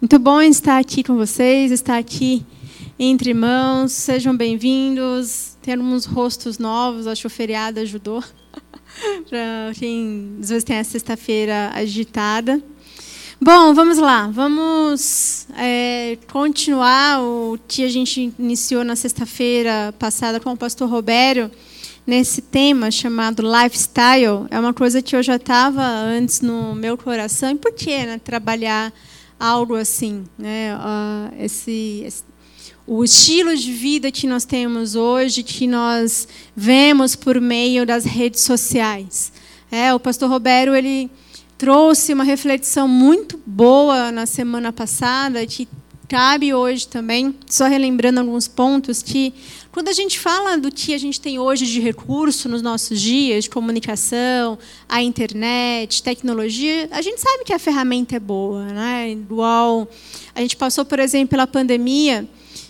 Muito bom estar aqui com vocês, estar aqui entre irmãos. Sejam bem-vindos. Temos rostos novos, acho que o feriado ajudou. Para quem às vezes tem a sexta-feira agitada. Bom, vamos lá. Vamos é, continuar o que a gente iniciou na sexta-feira passada com o pastor Robério nesse tema chamado lifestyle. É uma coisa que eu já estava antes no meu coração. E por que né, trabalhar algo assim, né? Uh, esse, esse, o estilo de vida que nós temos hoje, que nós vemos por meio das redes sociais. É, o pastor Roberto ele trouxe uma reflexão muito boa na semana passada, que cabe hoje também, só relembrando alguns pontos que quando a gente fala do que a gente tem hoje de recurso nos nossos dias, de comunicação, a internet, tecnologia, a gente sabe que a ferramenta é boa. Né? Igual a gente passou, por exemplo, pela pandemia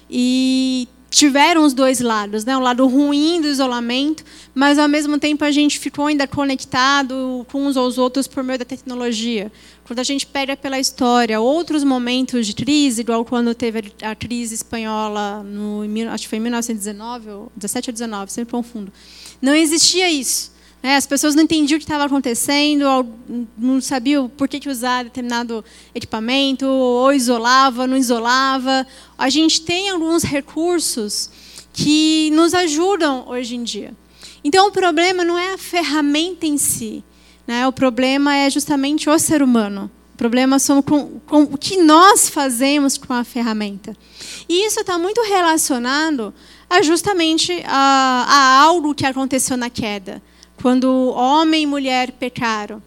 e tiveram os dois lados, né? o lado ruim do isolamento, mas ao mesmo tempo a gente ficou ainda conectado com uns aos outros por meio da tecnologia. Quando a gente pega pela história outros momentos de crise, igual quando teve a crise espanhola, no, acho que foi em 1919, ou 17 ou 19, sempre confundo. Não existia isso. Né? As pessoas não entendiam o que estava acontecendo, não sabiam por que usar determinado equipamento, ou isolava, não isolava. A gente tem alguns recursos que nos ajudam hoje em dia. Então, o problema não é a ferramenta em si, né? o problema é justamente o ser humano. O problema são com, com o que nós fazemos com a ferramenta. E isso está muito relacionado a justamente a, a algo que aconteceu na queda quando homem e mulher pecaram.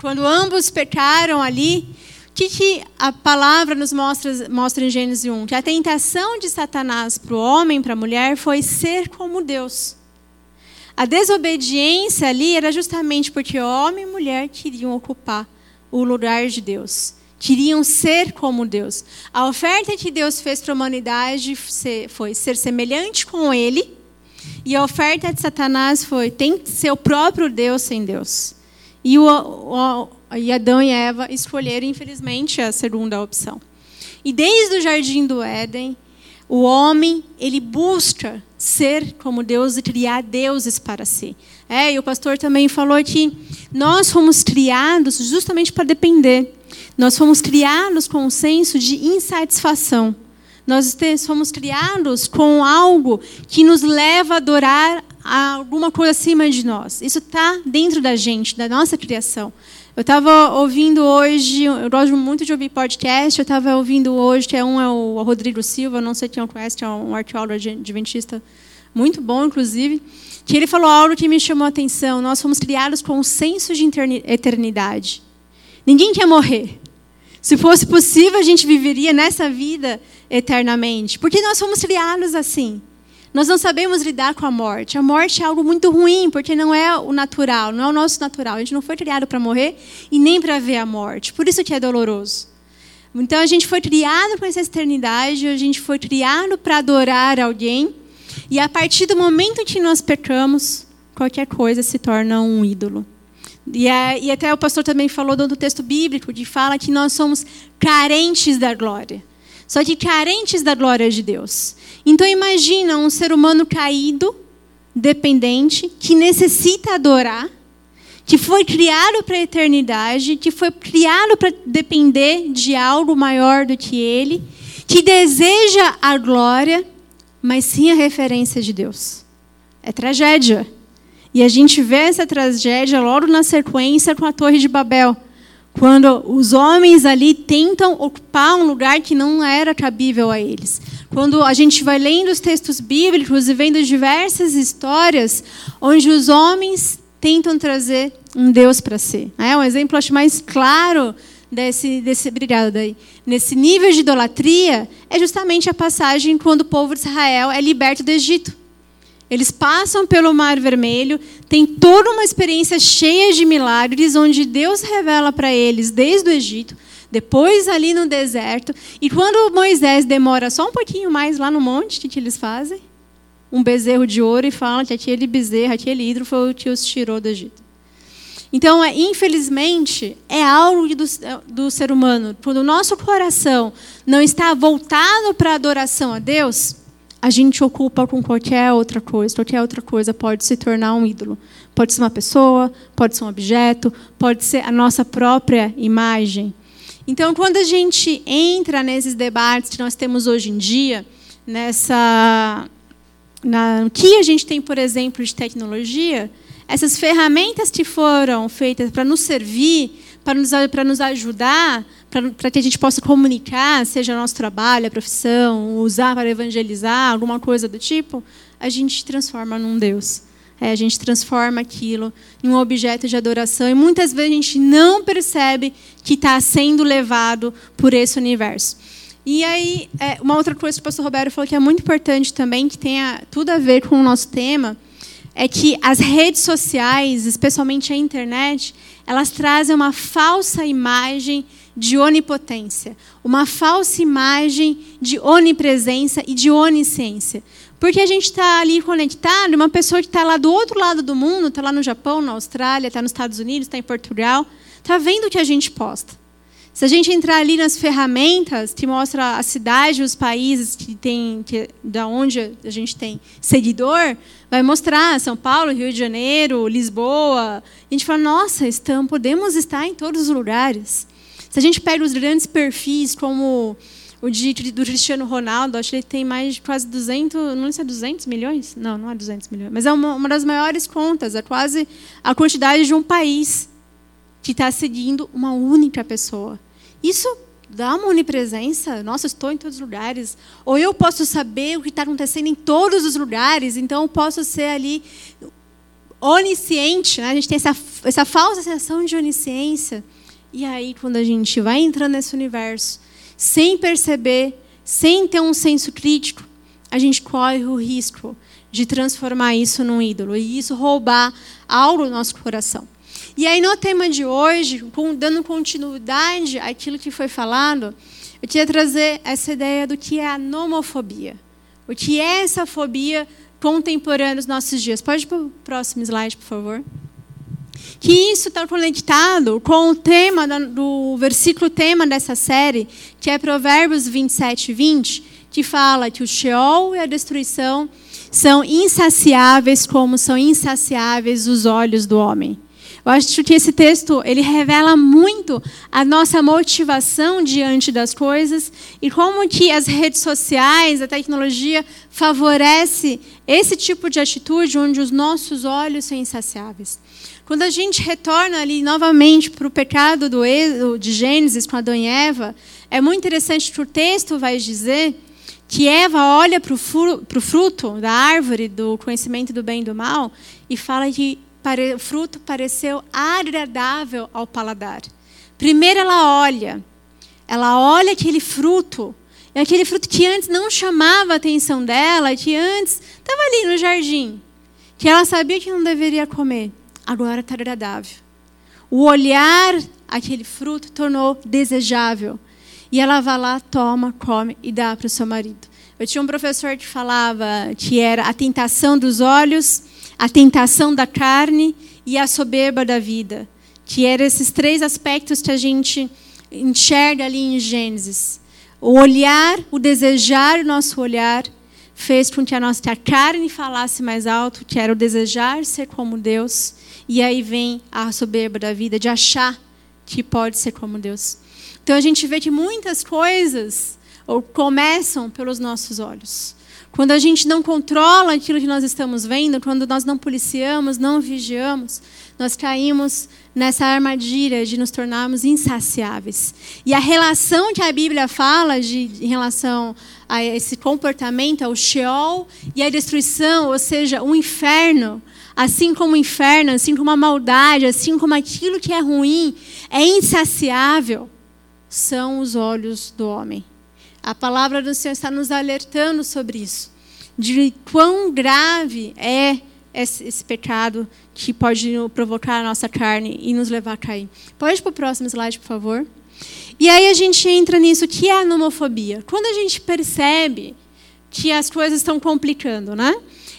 Quando ambos pecaram ali, o que, que a palavra nos mostra, mostra em Gênesis 1? Que a tentação de Satanás para o homem para a mulher foi ser como Deus. A desobediência ali era justamente porque homem e mulher queriam ocupar o lugar de Deus. Queriam ser como Deus. A oferta que Deus fez para a humanidade foi ser semelhante com Ele e a oferta de Satanás foi: tem o próprio Deus sem Deus. E, o, o, e Adão e Eva escolheram, infelizmente, a segunda opção. E desde o jardim do Éden, o homem ele busca ser como Deus e criar deuses para si. É, e o pastor também falou que nós fomos criados justamente para depender. Nós fomos criados com um senso de insatisfação. Nós fomos criados com algo que nos leva a adorar alguma coisa acima de nós. Isso está dentro da gente, da nossa criação. Eu estava ouvindo hoje, eu gosto muito de ouvir podcast, eu estava ouvindo hoje, que é um é o Rodrigo Silva, não sei quem o conhece, é um arqueólogo adventista muito bom, inclusive, que ele falou algo que me chamou a atenção. Nós fomos criados com um senso de eternidade. Ninguém quer morrer. Se fosse possível, a gente viveria nessa vida eternamente. Porque nós fomos criados assim. Nós não sabemos lidar com a morte. A morte é algo muito ruim, porque não é o natural, não é o nosso natural. A gente não foi criado para morrer e nem para ver a morte. Por isso que é doloroso. Então a gente foi criado com essa eternidade, a gente foi criado para adorar alguém. E a partir do momento que nós pecamos, qualquer coisa se torna um ídolo. E, é, e até o pastor também falou do texto bíblico, que fala que nós somos carentes da glória. Só que carentes da glória de Deus. Então imagina um ser humano caído, dependente, que necessita adorar, que foi criado para a eternidade, que foi criado para depender de algo maior do que ele, que deseja a glória, mas sim a referência de Deus. É tragédia. E a gente vê essa tragédia logo na sequência com a Torre de Babel, quando os homens ali tentam ocupar um lugar que não era cabível a eles. Quando a gente vai lendo os textos bíblicos e vendo diversas histórias onde os homens tentam trazer um Deus para si. É um exemplo acho mais claro desse desse obrigado daí. Nesse nível de idolatria é justamente a passagem quando o povo de Israel é liberto do Egito. Eles passam pelo Mar Vermelho, tem toda uma experiência cheia de milagres, onde Deus revela para eles desde o Egito, depois ali no deserto. E quando Moisés demora só um pouquinho mais lá no monte, o que, eles fazem? Um bezerro de ouro e falam que aquele bezerro, aquele hidro foi o que os tirou do Egito. Então, é, infelizmente, é algo do, do ser humano. Quando o nosso coração não está voltado para a adoração a Deus, a gente ocupa com qualquer outra coisa. Qualquer outra coisa pode se tornar um ídolo. Pode ser uma pessoa, pode ser um objeto, pode ser a nossa própria imagem. Então, quando a gente entra nesses debates que nós temos hoje em dia, nessa, na, que a gente tem, por exemplo, de tecnologia, essas ferramentas que foram feitas para nos servir, para nos, para nos ajudar, para, para que a gente possa comunicar, seja nosso trabalho, a profissão, usar para evangelizar, alguma coisa do tipo, a gente transforma num Deus. É, a gente transforma aquilo em um objeto de adoração e muitas vezes a gente não percebe que está sendo levado por esse universo. E aí, é, uma outra coisa que o pastor Roberto falou que é muito importante também, que tem tudo a ver com o nosso tema, é que as redes sociais, especialmente a internet, elas trazem uma falsa imagem de onipotência, uma falsa imagem de onipresença e de onisciência. Porque a gente está ali conectado, uma pessoa que está lá do outro lado do mundo, está lá no Japão, na Austrália, está nos Estados Unidos, está em Portugal, está vendo o que a gente posta. Se a gente entrar ali nas ferramentas que mostra a cidade, os países que tem, que, da onde a gente tem seguidor, vai mostrar São Paulo, Rio de Janeiro, Lisboa. A gente fala, nossa, estamos, podemos estar em todos os lugares. Se a gente pega os grandes perfis, como o de, do Cristiano Ronaldo, acho que ele tem mais de quase 200, não sei se é 200 milhões? Não, não é 200 milhões, mas é uma, uma das maiores contas, é quase a quantidade de um país que está seguindo uma única pessoa. Isso dá uma onipresença. Nossa, estou em todos os lugares. Ou eu posso saber o que está acontecendo em todos os lugares, então eu posso ser ali onisciente. Né? A gente tem essa, essa falsa sensação de onisciência. E aí, quando a gente vai entrando nesse universo, sem perceber, sem ter um senso crítico, a gente corre o risco de transformar isso num ídolo e isso roubar algo do nosso coração. E aí, no tema de hoje, dando continuidade àquilo que foi falado, eu queria trazer essa ideia do que é a nomofobia. O que é essa fobia contemporânea nos nossos dias. Pode ir para o próximo slide, por favor. Que isso está conectado com o tema do versículo tema dessa série, que é Provérbios 27, 20, que fala que o Sheol e a destruição são insaciáveis como são insaciáveis os olhos do homem. Eu acho que esse texto ele revela muito a nossa motivação diante das coisas e como que as redes sociais, a tecnologia favorece esse tipo de atitude onde os nossos olhos são insaciáveis. Quando a gente retorna ali novamente para o pecado do de Gênesis com Adão e Eva, é muito interessante que o texto vai dizer que Eva olha para o fruto da árvore do conhecimento do bem e do mal e fala que o fruto pareceu agradável ao paladar. Primeiro ela olha, ela olha aquele fruto, aquele fruto que antes não chamava a atenção dela, que antes estava ali no jardim, que ela sabia que não deveria comer, agora está agradável. O olhar aquele fruto tornou desejável. E ela vai lá, toma, come e dá para o seu marido. Eu tinha um professor que falava que era a tentação dos olhos, a tentação da carne e a soberba da vida, que eram esses três aspectos que a gente enxerga ali em Gênesis. O olhar, o desejar, o nosso olhar fez com que a nossa que a carne falasse mais alto, que era o desejar ser como Deus, e aí vem a soberba da vida de achar que pode ser como Deus. Então a gente vê que muitas coisas começam pelos nossos olhos. Quando a gente não controla aquilo que nós estamos vendo, quando nós não policiamos, não vigiamos, nós caímos nessa armadilha de nos tornarmos insaciáveis. E a relação que a Bíblia fala de, em relação a esse comportamento, ao Sheol e a destruição, ou seja, o inferno, assim como o inferno, assim como a maldade, assim como aquilo que é ruim, é insaciável, são os olhos do homem. A palavra do Senhor está nos alertando sobre isso, de quão grave é esse, esse pecado que pode provocar a nossa carne e nos levar a cair. Pode ir para o próximo slide, por favor? E aí a gente entra nisso, que é a nomofobia. Quando a gente percebe que as coisas estão complicando, né?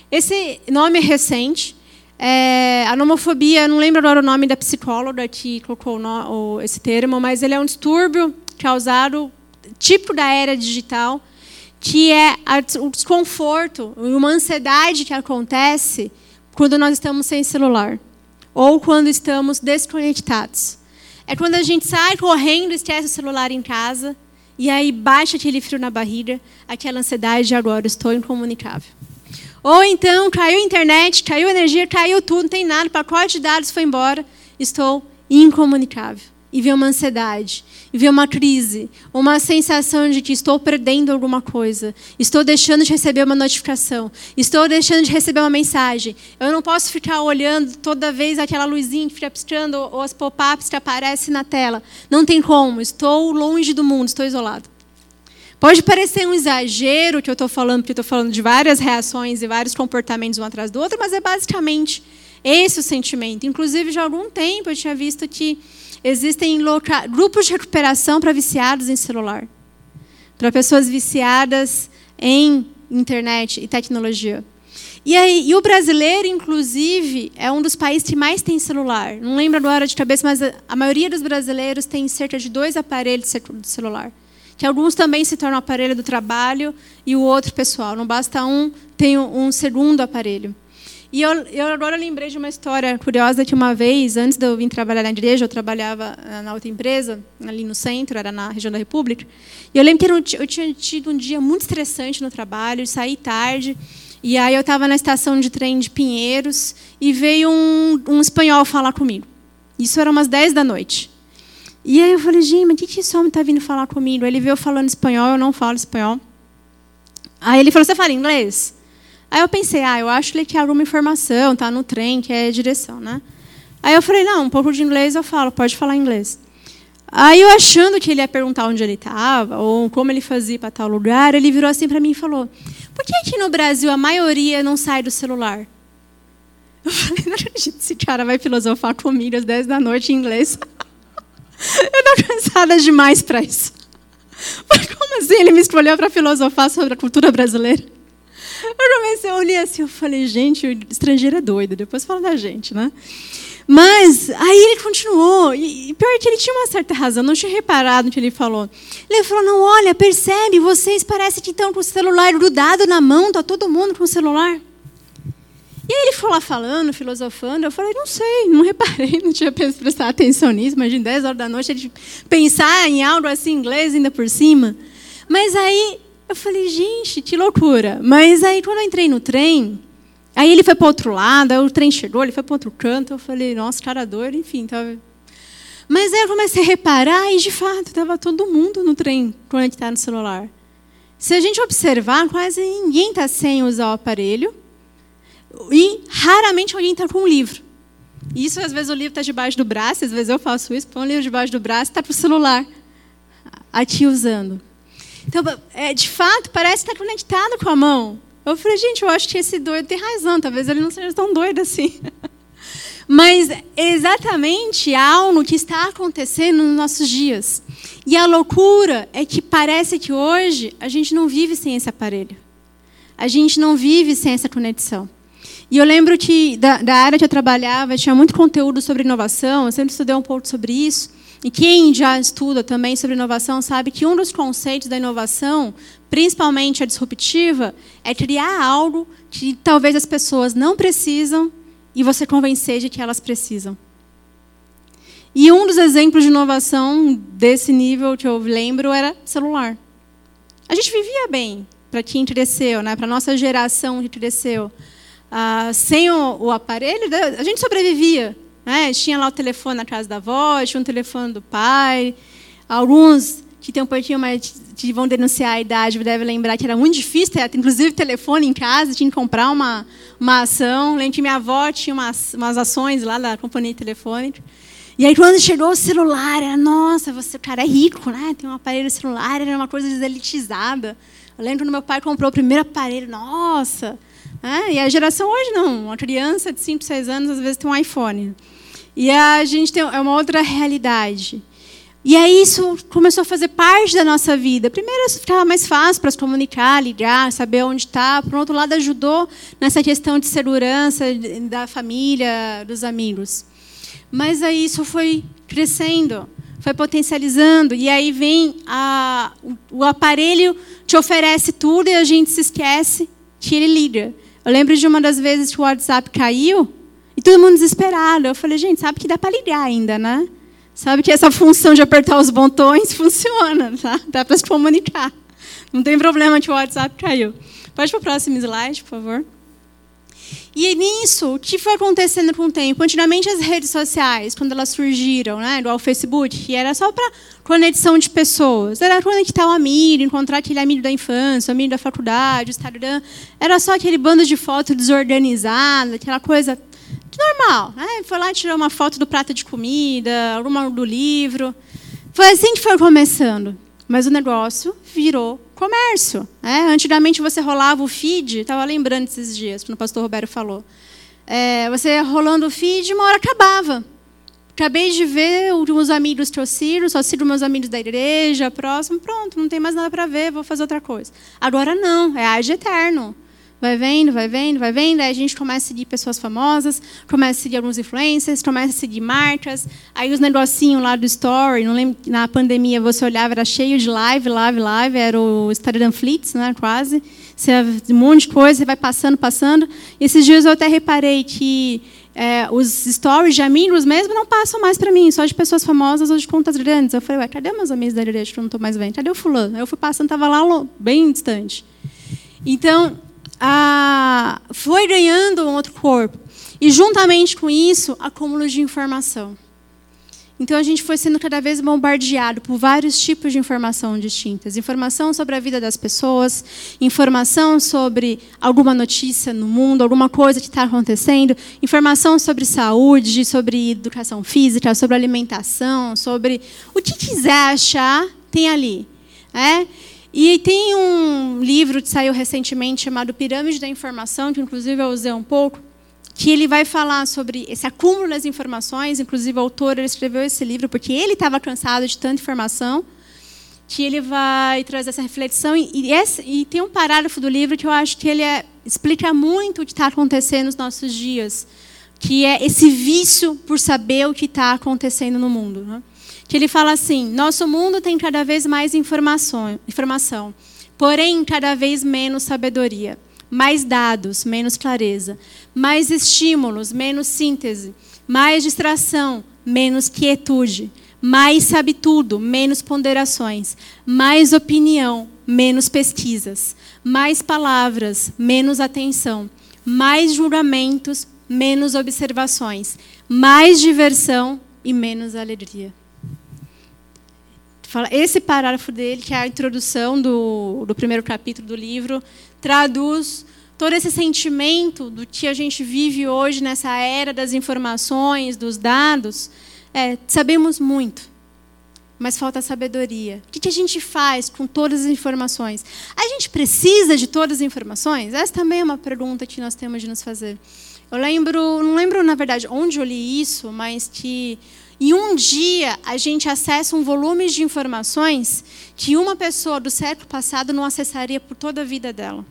Esse nome é recente. É, a nomofobia, não lembro agora o nome da psicóloga que colocou no, esse termo, mas ele é um distúrbio causado, tipo da era digital, que é o desconforto e uma ansiedade que acontece quando nós estamos sem celular ou quando estamos desconectados. É quando a gente sai correndo, esquece o celular em casa e aí baixa aquele frio na barriga, aquela ansiedade de agora estou incomunicável. Ou então caiu a internet, caiu a energia, caiu tudo, não tem nada, o pacote de dados foi embora, estou incomunicável. E vem uma ansiedade, e vem uma crise, uma sensação de que estou perdendo alguma coisa, estou deixando de receber uma notificação, estou deixando de receber uma mensagem. Eu não posso ficar olhando toda vez aquela luzinha que fica piscando ou as pop-ups que aparecem na tela. Não tem como, estou longe do mundo, estou isolado. Pode parecer um exagero que eu estou falando, porque estou falando de várias reações e vários comportamentos um atrás do outro, mas é basicamente esse o sentimento. Inclusive, já há algum tempo eu tinha visto que existem grupos de recuperação para viciados em celular, para pessoas viciadas em internet e tecnologia. E, aí, e o brasileiro, inclusive, é um dos países que mais tem celular. Não lembro agora de cabeça, mas a maioria dos brasileiros tem cerca de dois aparelhos de celular que alguns também se tornam aparelho do trabalho e o outro pessoal. Não basta um, tem um segundo aparelho. E eu, eu, agora lembrei de uma história curiosa que uma vez, antes de eu vir trabalhar na igreja, eu trabalhava eh, na outra empresa, ali no centro, era na região da República. E eu lembro que eu tinha tido um dia muito estressante no trabalho, saí tarde, e aí eu estava na estação de trem de Pinheiros, e veio um, um espanhol falar comigo. Isso era umas 10 da noite. E aí eu falei, gente, mas o que, que esse homem está vindo falar comigo? Ele veio falando espanhol, eu não falo espanhol. Aí ele falou, você fala inglês? Aí eu pensei, ah, eu acho que alguma informação, tá no trem, quer direção, né? Aí eu falei, não, um pouco de inglês eu falo, pode falar inglês. Aí eu achando que ele ia perguntar onde ele estava, ou como ele fazia para tal lugar, ele virou assim para mim e falou, por que aqui no Brasil a maioria não sai do celular? Eu falei, não acredito, esse cara vai filosofar comigo às 10 da noite em inglês. Eu estou cansada demais para isso. Mas como assim ele me escolheu para filosofar sobre a cultura brasileira? Eu comecei a olhar assim, eu falei, gente, o estrangeiro é doido, depois fala da gente, né? Mas aí ele continuou, e pior que ele tinha uma certa razão, não tinha reparado no que ele falou. Ele falou: não, olha, percebe, vocês parecem que estão com o celular grudado na mão, está todo mundo com o celular. E aí ele foi lá falando, filosofando, eu falei, não sei, não reparei, não tinha prestado atenção nisso, imagina 10 horas da noite ele pensar em algo assim em inglês ainda por cima. Mas aí eu falei, gente, que loucura. Mas aí quando eu entrei no trem, aí ele foi para outro lado, aí o trem chegou, ele foi para outro canto, eu falei, nossa, cara doido, enfim, tava... Mas aí eu comecei a reparar e de fato estava todo mundo no trem conectado no celular. Se a gente observar, quase ninguém está sem usar o aparelho e raramente alguém está com um livro. Isso, às vezes, o livro está debaixo do braço, às vezes eu faço isso, põe o livro debaixo do braço e está para o celular, aqui usando. Então, é, de fato, parece estar conectado com a mão. Eu falei, gente, eu acho que esse doido tem razão, talvez ele não seja tão doido assim. Mas exatamente algo que está acontecendo nos nossos dias. E a loucura é que parece que hoje a gente não vive sem esse aparelho. A gente não vive sem essa conexão. E eu lembro que da, da, área que eu trabalhava tinha muito conteúdo sobre inovação, eu sempre estudei um pouco sobre isso. E quem já estuda também sobre inovação sabe que um dos conceitos da inovação, principalmente a disruptiva, é criar algo que talvez as pessoas não precisam e você convencer de que elas precisam. E um dos exemplos de inovação desse nível que eu lembro era celular. A gente vivia bem para quem cresceu, né? para a nossa geração que cresceu. Ah, sem o, o, aparelho, a gente sobrevivia. Né? Tinha lá o telefone na casa da avó, tinha um telefone do pai. Alguns que tem um pouquinho mais que vão denunciar a idade devem lembrar que era muito difícil ter, inclusive, telefone em casa, tinha que comprar uma, uma ação. Lembro que minha avó tinha umas, umas ações lá da companhia telefônica. E aí, quando chegou o celular, era, nossa, você, cara é rico, né? Tem um aparelho celular, era uma coisa deselitizada. Eu lembro quando meu pai comprou o primeiro aparelho, nossa, é, e a geração hoje não. Uma criança de 5, 6 anos às vezes tem um iPhone. E a gente tem é uma outra realidade. E aí isso começou a fazer parte da nossa vida. Primeiro, ficava mais fácil para se comunicar, ligar, saber onde está. Por outro lado, ajudou nessa questão de segurança da família, dos amigos. Mas aí isso foi crescendo, foi potencializando. E aí vem a, o, aparelho te oferece tudo e a gente se esquece que ele liga. Eu lembro de uma das vezes que o WhatsApp caiu todo mundo desesperado. Eu falei, gente, sabe que dá para ligar ainda, né? Sabe que essa função de apertar os botões funciona, tá? Dá para se comunicar. Não tem problema que o WhatsApp caiu. Pode para o próximo slide, por favor. E nisso, o que foi acontecendo com o tempo? Antigamente, as redes sociais, quando elas surgiram, né, igual o Facebook, era só para conexão de pessoas. Era conectar o amigo, encontrar aquele amigo da infância, amigo da faculdade, o Instagram. Era só aquele bando de fotos desorganizada, aquela coisa normal. Né? Foi lá tirar uma foto do prato de comida, uma do livro. Foi assim que foi começando. Mas o negócio virou comércio. Né? Antigamente você rolava o feed, estava lembrando esses dias, quando o pastor Roberto falou. É, você rolando o feed, uma hora acabava. Acabei de ver os amigos que eu sigo, só sigo meus amigos da igreja, próximo, pronto, não tem mais nada para ver, vou fazer outra coisa. Agora não, é age eterno. Vai vendo, vai vendo, vai vendo. Aí a gente começa a seguir pessoas famosas, começa a seguir alguns influencers, começa a seguir marcas. Aí os negocinhos lá do story, não lembro, na pandemia você olhava, era cheio de live, live, live, era o Instagram Flits, né, quase. Você, um monte de coisa, você vai passando, passando. E esses dias eu até reparei que é, os stories de amigos mesmo não passam mais para mim, só de pessoas famosas ou de contas grandes. Eu falei, ué, cadê meus amigos da igreja que eu não estou mais vendo? Cadê o fulano? Eu fui passando, estava lá bem distante. Então, foi ganhando um outro corpo. E juntamente com isso, acúmulo de informação. Então a gente foi sendo cada vez bombardeado por vários tipos de informação distintas. Informação sobre a vida das pessoas, informação sobre alguma notícia no mundo, alguma coisa que está acontecendo, informação sobre saúde, sobre educação física, sobre alimentação, sobre o que quiser achar, tem ali. É? E tem um livro que saiu recentemente chamado Pirâmide da Informação, que inclusive eu usei um pouco, que ele vai falar sobre esse acúmulo das informações. Inclusive, o autor escreveu esse livro porque ele estava cansado de tanta informação, que ele vai trazer essa reflexão. E, e, esse, e tem um parágrafo do livro que eu acho que ele é, explica muito o que está acontecendo nos nossos dias, que é esse vício por saber o que está acontecendo no mundo. Né? Que ele fala assim: nosso mundo tem cada vez mais informação, informação, porém cada vez menos sabedoria, mais dados, menos clareza, mais estímulos, menos síntese, mais distração, menos quietude, mais sabe tudo, menos ponderações, mais opinião, menos pesquisas, mais palavras, menos atenção, mais julgamentos, menos observações, mais diversão e menos alegria esse parágrafo dele, que é a introdução do, do primeiro capítulo do livro, traduz todo esse sentimento do que a gente vive hoje nessa era das informações, dos dados. É, sabemos muito, mas falta sabedoria. O que a gente faz com todas as informações? A gente precisa de todas as informações? Essa também é uma pergunta que nós temos de nos fazer. Eu lembro, não lembro na verdade onde eu li isso, mas que em um dia, a gente acessa um volume de informações que uma pessoa do século passado não acessaria por toda a vida dela.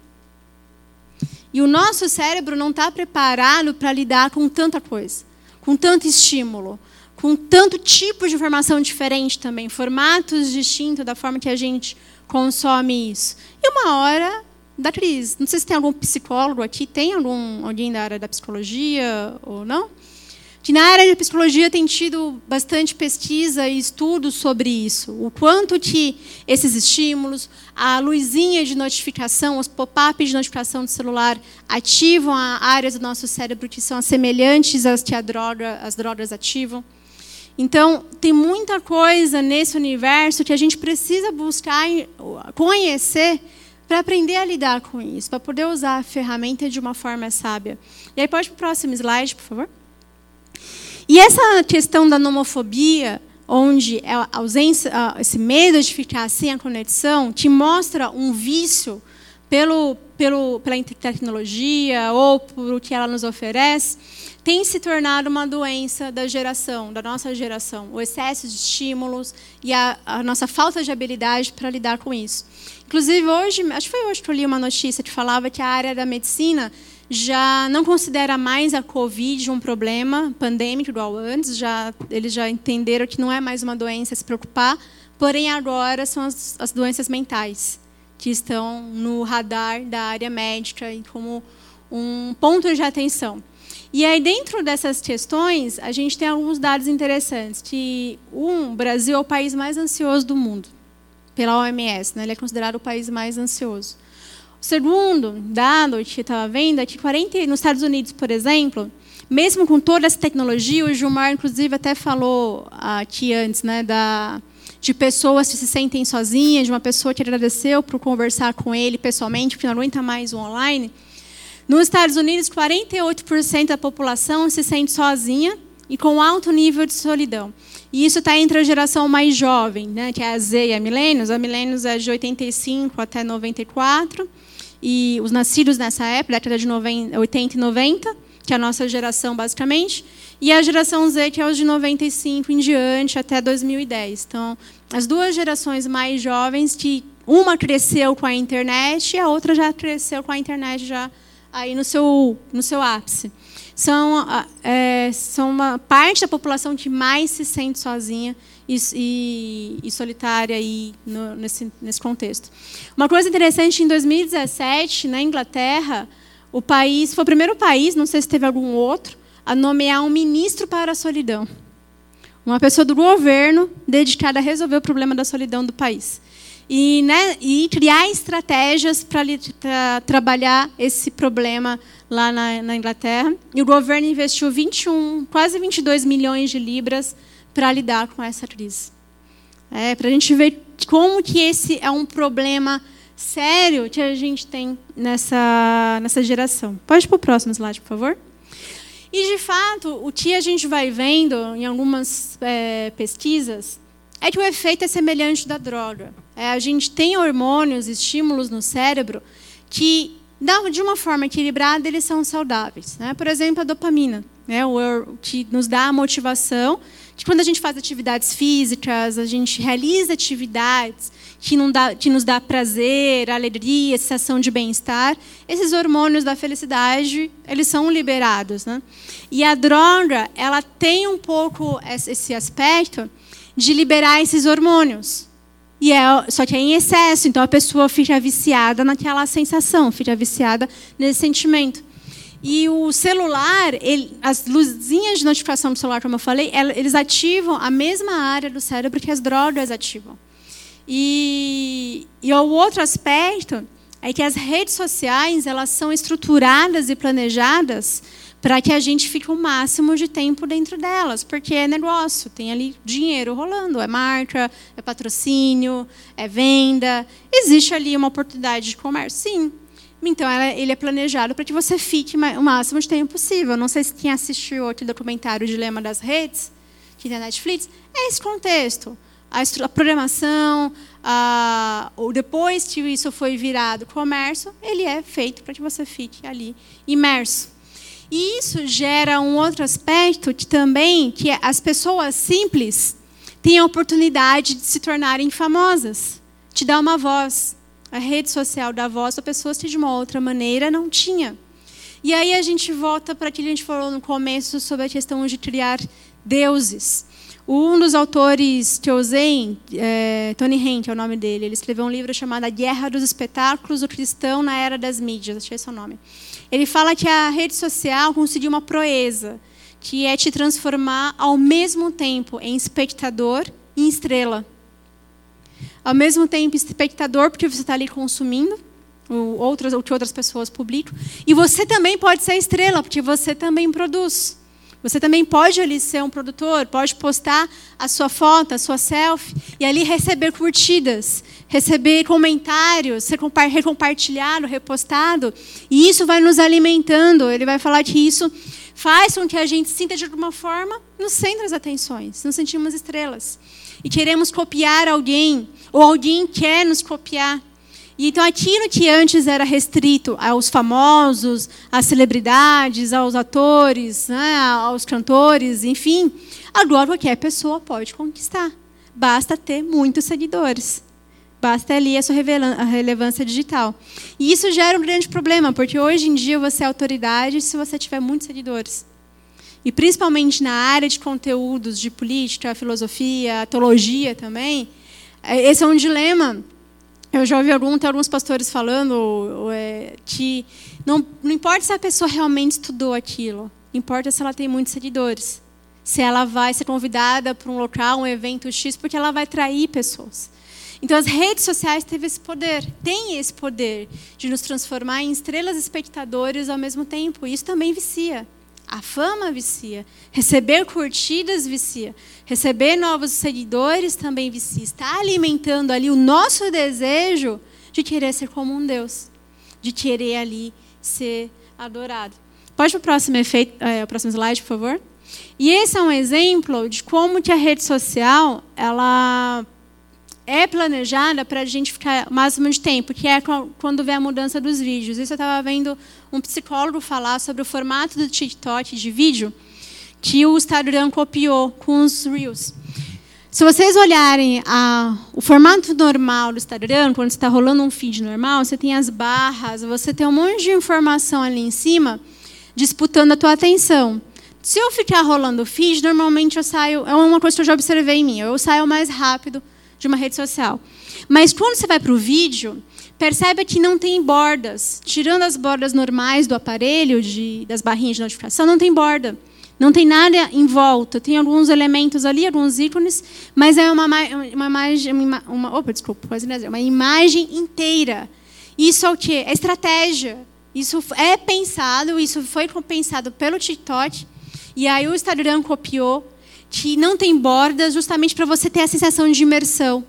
E o nosso cérebro não está preparado para lidar com tanta coisa, com tanto estímulo, com tanto tipo de informação diferente também, formatos distintos da forma que a gente consome isso. E uma hora da crise. Não sei se tem algum psicólogo aqui, tem algum alguém da área da psicologia ou não? Que na área de psicologia tem tido bastante pesquisa e estudos sobre isso. O quanto que esses estímulos, a luzinha de notificação, os pop-ups de notificação do celular ativam áreas do nosso cérebro que são semelhantes às que droga, as drogas ativam. Então, tem muita coisa nesse universo que a gente precisa buscar conhecer para aprender a lidar com isso, para poder usar a ferramenta de uma forma sábia. E aí pode para o próximo slide, por favor. E essa questão da nomofobia, onde a ausência, esse medo de ficar sem a conexão, te mostra um vício pelo, pelo, pela tecnologia ou por o que ela nos oferece, tem se tornado uma doença da geração, da nossa geração. O excesso de estímulos e a, a nossa falta de habilidade para lidar com isso. Inclusive, hoje, acho que foi hoje que eu li uma notícia que falava que a área da medicina já não considera mais a Covid um problema pandêmico igual antes, já, eles já entenderam que não é mais uma doença a se preocupar, porém agora são as, as doenças mentais que estão no radar da área médica e como um ponto de atenção. E aí, dentro dessas questões, a gente tem alguns dados interessantes. Que, um, o Brasil é o país mais ansioso do mundo, pela OMS. Né? Ele é considerado o país mais ansioso. Segundo dado que estava vendo é que 40, nos Estados Unidos, por exemplo, mesmo com toda essa tecnologia, o Gilmar, inclusive, até falou aqui antes, né, da, de pessoas que se sentem sozinhas, de uma pessoa que agradeceu por conversar com ele pessoalmente, porque não aguenta mais o online. Nos Estados Unidos, 48% da população se sente sozinha e com alto nível de solidão. E isso está entre a geração mais jovem, né, que é a Z e a Milênios. A Milênios é de 85 até 94. E os nascidos nessa época, década de 90, 80 e 90, que é a nossa geração, basicamente. E a geração Z, que é os de 95 em diante, até 2010. Então, as duas gerações mais jovens, que uma cresceu com a internet e a outra já cresceu com a internet já aí no seu, no seu ápice. São, é, são uma parte da população que mais se sente sozinha e, e, e solitária aí no, nesse, nesse contexto. Uma coisa interessante, em 2017, na Inglaterra, o país foi o primeiro país, não sei se teve algum outro, a nomear um ministro para a solidão. Uma pessoa do governo dedicada a resolver o problema da solidão do país e, né, e criar estratégias para trabalhar esse problema lá na, na, Inglaterra. E o governo investiu 21, quase 22 milhões de libras para lidar com essa crise. É, para a gente ver como que esse é um problema sério que a gente tem nessa, nessa geração. Pode para o próximo slide, por favor? E, de fato, o que a gente vai vendo em algumas é, pesquisas é que o efeito é semelhante da droga. É, a gente tem hormônios, estímulos no cérebro que, de uma forma equilibrada, eles são saudáveis. Né? Por exemplo, a dopamina, né? o, que nos dá a motivação que quando a gente faz atividades físicas, a gente realiza atividades que, dá, que nos dá prazer, alegria, sensação de bem-estar, esses hormônios da felicidade, eles são liberados. Né? E a droga, ela tem um pouco esse aspecto de liberar esses hormônios. E é, só que é em excesso, então a pessoa fica viciada naquela sensação, fica viciada nesse sentimento. E o celular, ele, as luzinhas de notificação do celular, como eu falei, eles ativam a mesma área do cérebro que as drogas ativam. E, e o outro aspecto é que as redes sociais elas são estruturadas e planejadas para que a gente fique o máximo de tempo dentro delas, porque é negócio, tem ali dinheiro rolando, é marca, é patrocínio, é venda, existe ali uma oportunidade de comércio, sim. Então ele é planejado para que você fique o máximo de tempo possível. Não sei se quem assistiu aquele documentário Dilema das Redes, que tem na Netflix, é esse contexto. A, a programação, a, ou depois que isso foi virado comércio, ele é feito para que você fique ali imerso. E isso gera um outro aspecto que também que as pessoas simples têm a oportunidade de se tornarem famosas, te dá uma voz. A rede social dá voz a pessoas que de uma outra maneira não tinha. E aí a gente volta para aquilo que a gente falou no começo sobre a questão de criar deuses. Um dos autores que eu é, Tony Henk é o nome dele, ele escreveu um livro chamado A Guerra dos Espetáculos, o Cristão na Era das Mídias, achei esse o nome. Ele fala que a rede social conseguiu uma proeza, que é te transformar ao mesmo tempo em espectador e estrela. Ao mesmo tempo, espectador, porque você está ali consumindo o, outras, o que outras pessoas publicam. E você também pode ser estrela, porque você também produz. Você também pode ali ser um produtor, pode postar a sua foto, a sua selfie, e ali receber curtidas, receber comentários, ser recompartilhado, repostado, e isso vai nos alimentando. Ele vai falar que isso faz com que a gente sinta de alguma forma no centro das atenções, nos sentimos estrelas. E queremos copiar alguém, ou alguém quer nos copiar. E então aquilo que antes era restrito aos famosos, às celebridades, aos atores, né, aos cantores, enfim, agora qualquer pessoa pode conquistar. Basta ter muitos seguidores. Basta ali a sua relevância digital. E isso gera um grande problema, porque hoje em dia você é autoridade se você tiver muitos seguidores. E principalmente na área de conteúdos de política, filosofia, teologia também, é, esse é um dilema eu já ouvi algum, alguns pastores falando é, que não, não importa se a pessoa realmente estudou aquilo, importa se ela tem muitos seguidores. Se ela vai ser convidada para um local, um evento X, porque ela vai atrair pessoas. Então, as redes sociais têm esse poder, têm esse poder de nos transformar em estrelas espectadores ao mesmo tempo. Isso também vicia. A fama vicia. Receber curtidas vicia. Receber novos seguidores também vicia. Está alimentando ali o nosso desejo de querer ser como um Deus. De querer ali ser adorado. Pode para o próximo, efeito, é, o próximo slide, por favor? E esse é um exemplo de como que a rede social ela é planejada para a gente ficar o máximo de tempo, que é quando vem a mudança dos vídeos. Isso eu estava vendo um psicólogo falar sobre o formato do TikTok de vídeo que o Instagram copiou com os Reels. Se vocês olharem a, o formato normal do Instagram, quando está rolando um feed normal, você tem as barras, você tem um monte de informação ali em cima disputando a tua atenção. Se eu ficar rolando o feed, normalmente eu saio. É uma coisa que eu já observei em mim. Eu saio mais rápido de uma rede social. Mas quando você vai para o vídeo, percebe que não tem bordas. Tirando as bordas normais do aparelho, de, das barrinhas de notificação, não tem borda. Não tem nada em volta. Tem alguns elementos ali, alguns ícones, mas é uma, uma imagem. Uma, uma, opa, desculpa, uma imagem inteira. Isso é o quê? É estratégia. Isso é pensado, isso foi pensado pelo TikTok. E aí o Instagram copiou que não tem bordas, justamente para você ter a sensação de imersão,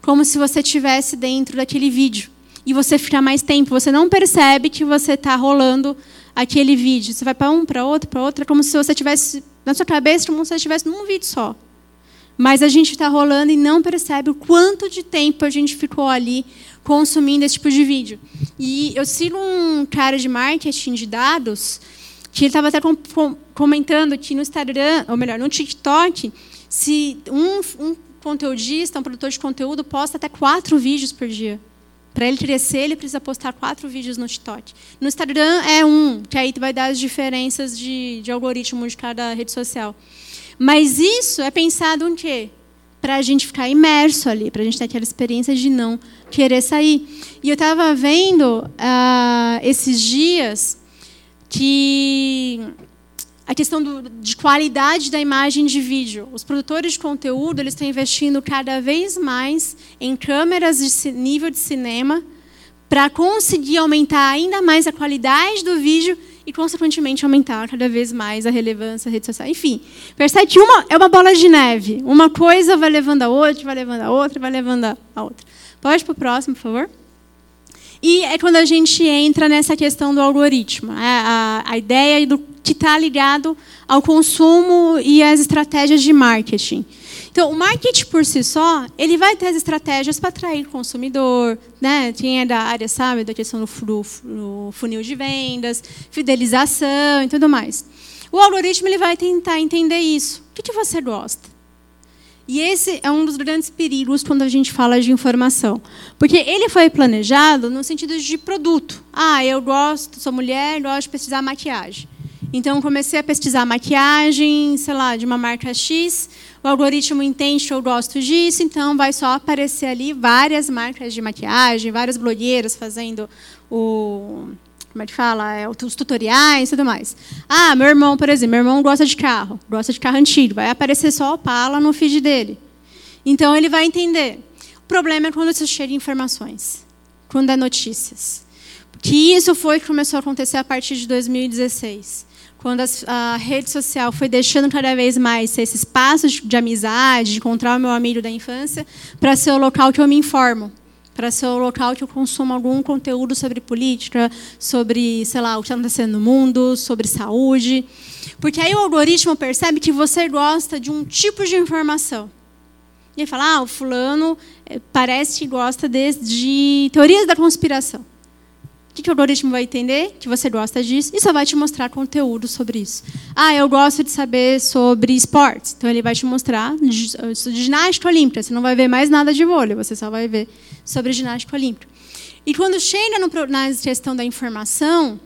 como se você estivesse dentro daquele vídeo e você ficar mais tempo. Você não percebe que você está rolando aquele vídeo. Você vai para um, para outro, para outro, como se você tivesse na sua cabeça, como se você estivesse num vídeo só. Mas a gente está rolando e não percebe o quanto de tempo a gente ficou ali consumindo esse tipo de vídeo. E eu sigo um cara de marketing de dados ele estava até com, com, comentando que no Instagram, ou melhor, no TikTok, se um, um conteudista, um produtor de conteúdo, posta até quatro vídeos por dia. Para ele crescer, ele precisa postar quatro vídeos no TikTok. No Instagram é um, que aí vai dar as diferenças de, de algoritmo de cada rede social. Mas isso é pensado em quê? Para a gente ficar imerso ali, para a gente ter aquela experiência de não querer sair. E eu estava vendo uh, esses dias que a questão do, de qualidade da imagem de vídeo. Os produtores de conteúdo eles estão investindo cada vez mais em câmeras de nível de cinema para conseguir aumentar ainda mais a qualidade do vídeo e, consequentemente, aumentar cada vez mais a relevância da rede social. Enfim, percebe que uma é uma bola de neve. Uma coisa vai levando a outra, vai levando a outra, vai levando a outra. Pode para o próximo, por favor? E é quando a gente entra nessa questão do algoritmo, né? a, a ideia do que está ligado ao consumo e às estratégias de marketing. Então, o marketing por si só, ele vai ter as estratégias para atrair o consumidor, né? Quem é da área sabe da questão do, funil de vendas, fidelização e tudo mais. O algoritmo ele vai tentar entender isso. O que, que você gosta? E esse é um dos grandes perigos quando a gente fala de informação. Porque ele foi planejado no sentido de produto. Ah, eu gosto, sou mulher, gosto de pesquisar maquiagem. Então, comecei a pesquisar maquiagem, sei lá, de uma marca X. O algoritmo entende que eu gosto disso, então vai só aparecer ali várias marcas de maquiagem, várias blogueiras fazendo o como é que fala, é, os tutoriais e tudo mais. Ah, meu irmão, por exemplo, meu irmão gosta de carro, gosta de carro antigo, vai aparecer só Opala no feed dele. Então ele vai entender. O problema é quando você chega informações, quando é notícias. Que isso foi que começou a acontecer a partir de 2016 quando a rede social foi deixando cada vez mais esse espaço de amizade, de encontrar o meu amigo da infância, para ser o local que eu me informo para ser o local que eu consumo algum conteúdo sobre política, sobre, sei lá, o que está acontecendo no mundo, sobre saúde. Porque aí o algoritmo percebe que você gosta de um tipo de informação. E ele fala, ah, o fulano eh, parece que gosta de, de teorias da conspiração. O que o algoritmo vai entender? Que você gosta disso e só vai te mostrar conteúdo sobre isso. Ah, eu gosto de saber sobre esportes. Então ele vai te mostrar ginástica olímpica. Você não vai ver mais nada de vôlei, você só vai ver sobre ginástica olímpica. E quando chega no, na questão da informação,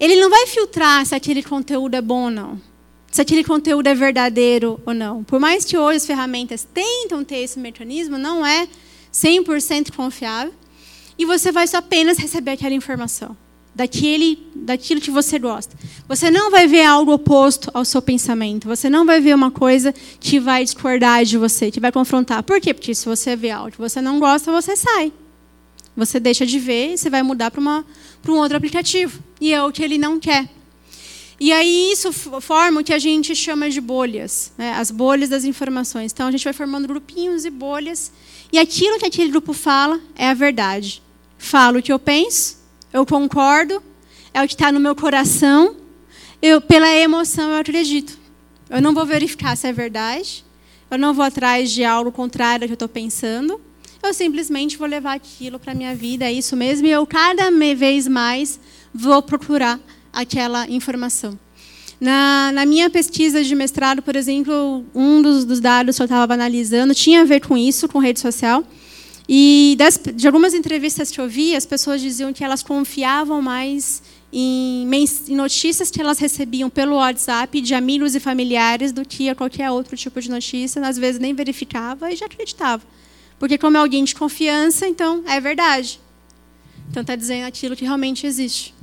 ele não vai filtrar se aquele conteúdo é bom ou não se aquele conteúdo é verdadeiro ou não. Por mais que hoje as ferramentas tentam ter esse mecanismo, não é 100% confiável. E você vai só apenas receber aquela informação, daquele, daquilo que você gosta. Você não vai ver algo oposto ao seu pensamento. Você não vai ver uma coisa que vai discordar de você, que vai confrontar. Por quê? Porque se você vê algo que você não gosta, você sai. Você deixa de ver e você vai mudar para um outro aplicativo. E é o que ele não quer. E aí isso forma o que a gente chama de bolhas, né? as bolhas das informações. Então a gente vai formando grupinhos e bolhas, e aquilo que aquele grupo fala é a verdade. Falo o que eu penso, eu concordo, é o que está no meu coração, eu, pela emoção eu acredito. Eu não vou verificar se é verdade, eu não vou atrás de algo contrário ao que eu estou pensando, eu simplesmente vou levar aquilo para a minha vida, é isso mesmo, e eu cada vez mais vou procurar aquela informação. Na, na, minha pesquisa de mestrado, por exemplo, um dos, dos dados que eu estava analisando tinha a ver com isso, com rede social. E das, de algumas entrevistas que eu vi, as pessoas diziam que elas confiavam mais em, em, notícias que elas recebiam pelo WhatsApp de amigos e familiares do que a qualquer outro tipo de notícia. Às vezes nem verificava e já acreditava. Porque como é alguém de confiança, então é verdade. Então está dizendo aquilo que realmente existe.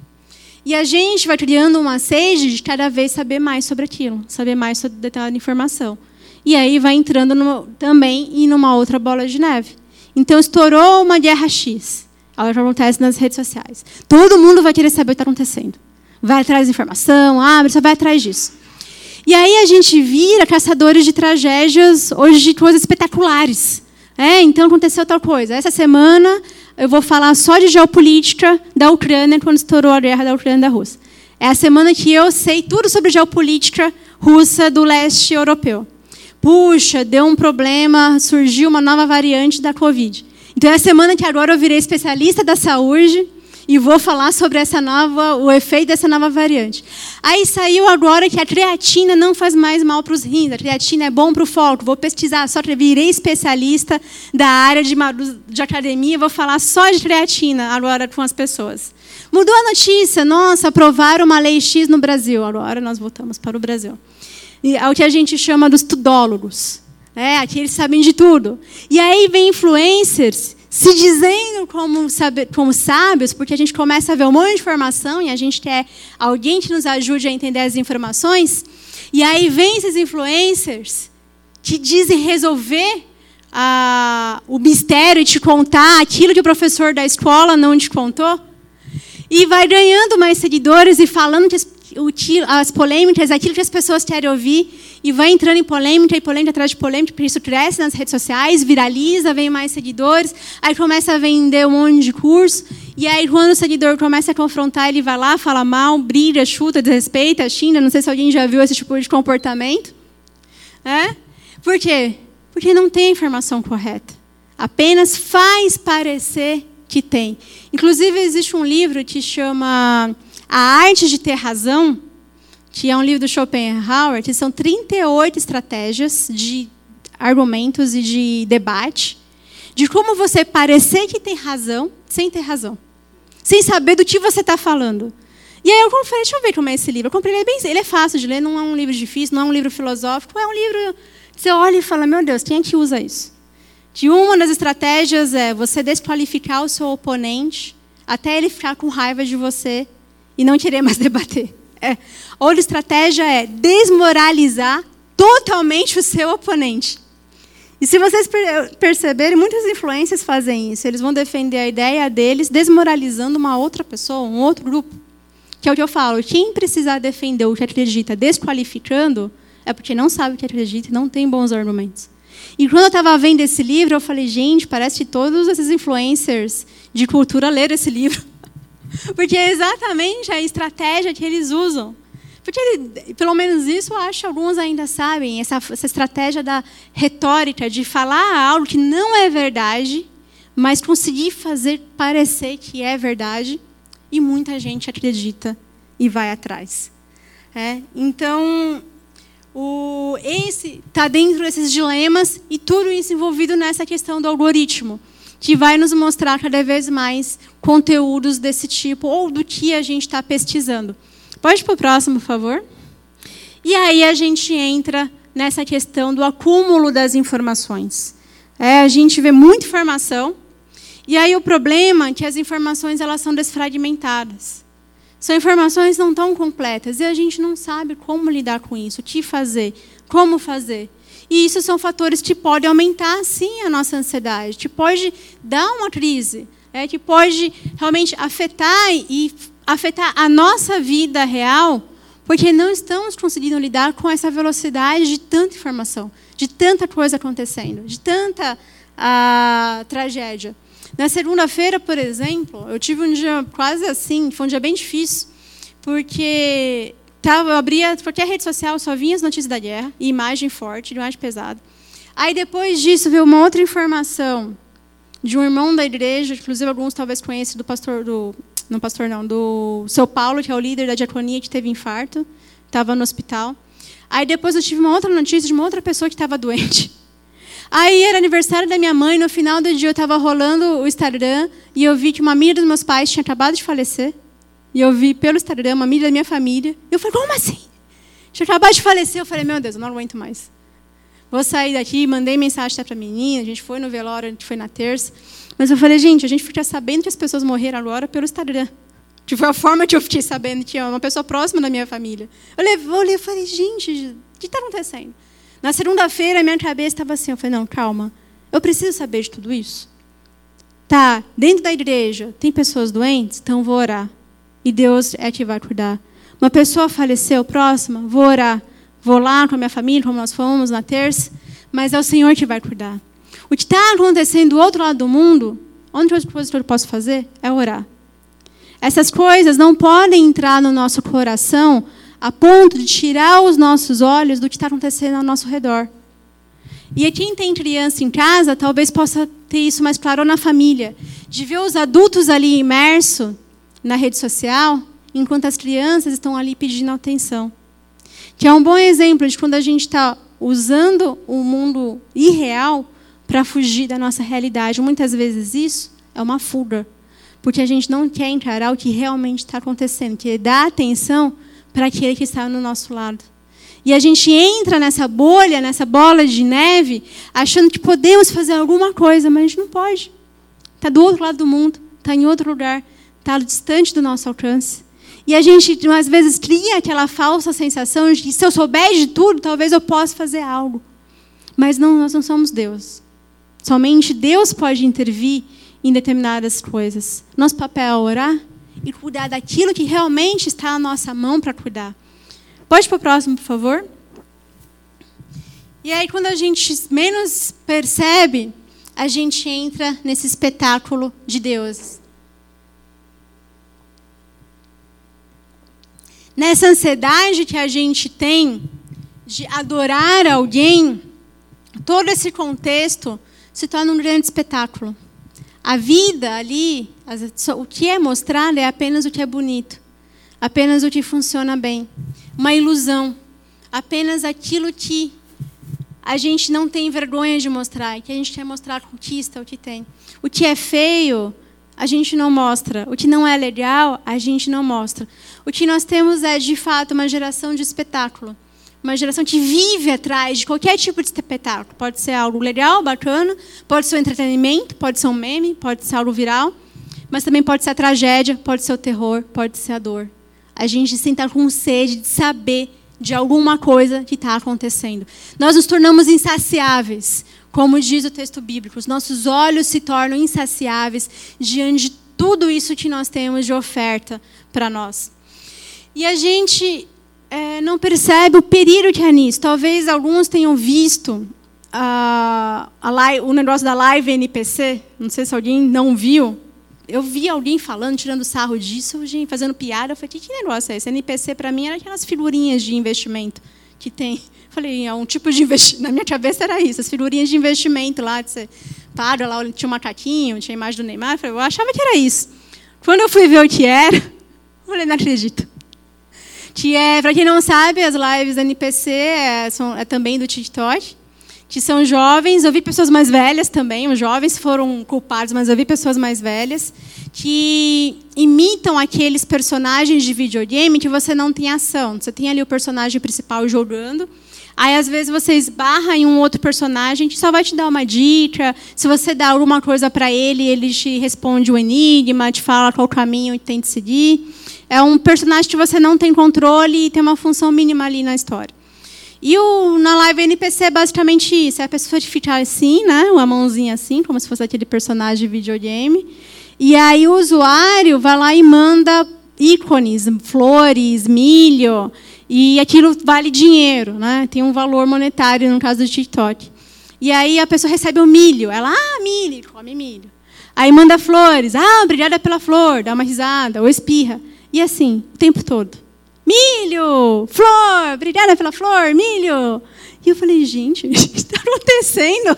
E a gente vai criando uma sede de cada vez saber mais sobre aquilo, saber mais sobre determinada informação. E aí vai entrando também em uma outra bola de neve. Então estourou uma guerra X. O que acontece nas redes sociais. Todo mundo vai querer saber o que está acontecendo. Vai atrás de informação, abre, só vai atrás disso. E aí a gente vira caçadores de tragédias, hoje de coisas espetaculares. É, então aconteceu tal coisa. Essa semana eu vou falar só de geopolítica da Ucrânia quando estourou a guerra da Ucrânia e da Rússia. É a semana que eu sei tudo sobre geopolítica russa do leste europeu. Puxa, deu um problema, surgiu uma nova variante da Covid. Então é a semana que agora eu virei especialista da saúde e vou falar sobre essa nova, o efeito dessa nova variante. Aí saiu agora que a creatina não faz mais mal para os rins, a creatina é bom para o foco. Vou pesquisar, só que virei especialista da área de, de academia, vou falar só de creatina agora com as pessoas. Mudou a notícia, nossa, aprovaram uma lei X no Brasil. Agora nós voltamos para o Brasil. E é que a gente chama dos tudólogos. É, aqui eles sabem de tudo. E aí vem influencers se dizendo como, sabe, como sábios, porque a gente começa a ver um monte de informação e a gente quer alguém que nos ajude a entender as informações. E aí vem esses influencers que dizem resolver a, o mistério e te contar aquilo que o professor da escola não te contou. E vai ganhando mais seguidores e falando que as polêmicas, aquilo que as pessoas querem ouvir, e vai entrando em polêmica e polêmica atrás de polêmica, porque isso cresce nas redes sociais, viraliza, vem mais seguidores, aí começa a vender um monte de curso, e aí quando o seguidor começa a confrontar, ele vai lá, fala mal, brilha, chuta, desrespeita, xinga, não sei se alguém já viu esse tipo de comportamento. É? Por quê? Porque não tem a informação correta. Apenas faz parecer que tem. Inclusive, existe um livro que chama a Arte de Ter Razão, que é um livro do Schopenhauer, que são 38 estratégias de argumentos e de debate, de como você parecer que tem razão sem ter razão, sem saber do que você está falando. E aí eu falei, deixa eu ver como é esse livro. Eu comprei ele, é bem, ele é fácil de ler, não é um livro difícil, não é um livro filosófico, é um livro que você olha e fala, meu Deus, quem é que usa isso? Que uma das estratégias é você desqualificar o seu oponente até ele ficar com raiva de você e não querer mais debater. É. Outra estratégia é desmoralizar totalmente o seu oponente. E se vocês perceberem, muitas influências fazem isso. Eles vão defender a ideia deles desmoralizando uma outra pessoa, um outro grupo. Que é o que eu falo. Quem precisar defender o que acredita desqualificando é porque não sabe o que acredita e não tem bons argumentos. E quando eu estava vendo esse livro, eu falei, gente, parece que todos esses influencers de cultura leram esse livro. Porque é exatamente a estratégia que eles usam Porque, ele, pelo menos isso, eu acho que alguns ainda sabem, essa, essa estratégia da retórica, de falar algo que não é verdade, mas conseguir fazer parecer que é verdade, e muita gente acredita e vai atrás. É? Então, o, esse está dentro desses dilemas e tudo isso envolvido nessa questão do algoritmo, que vai nos mostrar cada vez mais conteúdos desse tipo ou do que a gente está pesquisando. Pode para o próximo, por favor? E aí a gente entra nessa questão do acúmulo das informações. É, a gente vê muita informação, e aí o problema é que as informações elas são desfragmentadas. São informações não tão completas e a gente não sabe como lidar com isso, o que fazer, como fazer. E isso são fatores que podem aumentar, sim, a nossa ansiedade, que pode dar uma crise, é, que pode realmente afetar e afetar a nossa vida real, porque não estamos conseguindo lidar com essa velocidade de tanta informação, de tanta coisa acontecendo, de tanta uh, tragédia. Na segunda-feira, por exemplo, eu tive um dia quase assim, foi um dia bem difícil, porque tava, eu abria qualquer rede social, só vinha as notícias da guerra, e imagem forte, imagem pesada. Aí depois disso veio uma outra informação de um irmão da igreja, inclusive alguns talvez conheçam do pastor do não pastor não, do seu Paulo, que é o líder da diaconia que teve infarto, estava no hospital. Aí depois eu tive uma outra notícia de uma outra pessoa que estava doente. Aí era aniversário da minha mãe, no final do dia eu estava rolando o Instagram e eu vi que uma amiga dos meus pais tinha acabado de falecer. E eu vi pelo Instagram uma amiga da minha família. E eu falei, como assim? Tinha acabado de falecer. Eu falei, meu Deus, eu não aguento mais. Vou sair daqui, mandei mensagem para a menina, a gente foi no velório, a gente foi na terça. Mas eu falei, gente, a gente fica sabendo que as pessoas morreram agora pelo Instagram. Que foi a forma que eu fiquei sabendo é uma pessoa próxima da minha família. Eu levei, eu falei, gente, o que está acontecendo? Na segunda-feira, minha cabeça estava assim. Eu falei, não, calma. Eu preciso saber de tudo isso. Tá, dentro da igreja, tem pessoas doentes? Então vou orar. E Deus é que vai cuidar. Uma pessoa faleceu, próxima? Vou orar. Vou lá com a minha família, como nós fomos na terça. Mas é o Senhor que vai cuidar. O que está acontecendo do outro lado do mundo, a única coisa que eu posso fazer é orar. Essas coisas não podem entrar no nosso coração a ponto de tirar os nossos olhos do que está acontecendo ao nosso redor. E quem tem criança em casa, talvez possa ter isso mais claro na família, de ver os adultos ali imersos na rede social, enquanto as crianças estão ali pedindo atenção. Que é um bom exemplo de quando a gente está usando o mundo irreal para fugir da nossa realidade. Muitas vezes isso é uma fuga, porque a gente não quer encarar o que realmente está acontecendo, que é dar atenção para aquele que está no nosso lado. E a gente entra nessa bolha, nessa bola de neve, achando que podemos fazer alguma coisa, mas a gente não pode. Está do outro lado do mundo, está em outro lugar, está distante do nosso alcance. E a gente, às vezes, cria aquela falsa sensação de que se eu souber de tudo, talvez eu possa fazer algo. Mas não, nós não somos Deus. Somente Deus pode intervir em determinadas coisas. Nosso papel é orar e cuidar daquilo que realmente está na nossa mão para cuidar. Pode para o próximo, por favor? E aí, quando a gente menos percebe, a gente entra nesse espetáculo de Deus. Nessa ansiedade que a gente tem de adorar alguém, todo esse contexto se torna um grande espetáculo. A vida ali, o que é mostrado é apenas o que é bonito, apenas o que funciona bem. Uma ilusão, apenas aquilo que a gente não tem vergonha de mostrar, que a gente quer mostrar conquista, o que tem. O que é feio, a gente não mostra. O que não é legal, a gente não mostra. O que nós temos é, de fato, uma geração de espetáculo uma geração que vive atrás de qualquer tipo de espetáculo. Pode ser algo legal, bacana, pode ser um entretenimento, pode ser um meme, pode ser algo viral, mas também pode ser a tragédia, pode ser o terror, pode ser a dor. A gente senta com sede de saber de alguma coisa que está acontecendo. Nós nos tornamos insaciáveis, como diz o texto bíblico. Os nossos olhos se tornam insaciáveis diante de tudo isso que nós temos de oferta para nós. E a gente é, não percebe o perigo que é nisso. Talvez alguns tenham visto a live, o negócio da live NPC. Não sei se alguém não viu. eu vi alguém falando, tirando sarro disso, fazendo piada. Eu falei, que, que negócio é esse? NPC, para mim, era aquelas figurinhas de investimento que tem. Falei, é um tipo de investimento. Na minha cabeça era isso, as figurinhas de investimento lá. Você para lá, tinha um macaquinho, tinha a imagem do Neymar. Eu achava que era isso. Quando eu fui ver o que era, falei, não acredito. Que é, para quem não sabe, as lives da NPC é, são, é também do TikTok que são jovens, eu vi pessoas mais velhas também, os jovens foram culpados, mas eu vi pessoas mais velhas que imitam aqueles personagens de videogame que você não tem ação. Você tem ali o personagem principal jogando, aí às vezes você esbarra em um outro personagem que só vai te dar uma dica, se você dá alguma coisa para ele, ele te responde o enigma, te fala qual caminho tem de seguir. É um personagem que você não tem controle e tem uma função mínima ali na história. E o, na live NPC é basicamente isso. É a pessoa ficar assim, né? Uma mãozinha assim, como se fosse aquele personagem de videogame. E aí o usuário vai lá e manda ícones, flores, milho. E aquilo vale dinheiro, né? Tem um valor monetário no caso do TikTok. E aí a pessoa recebe o milho. Ela, ah, milho, come milho. Aí manda flores. Ah, obrigada pela flor. Dá uma risada. Ou espirra. E assim, o tempo todo. Milho! Flor! Obrigada pela flor, milho! E eu falei, gente, o que está acontecendo?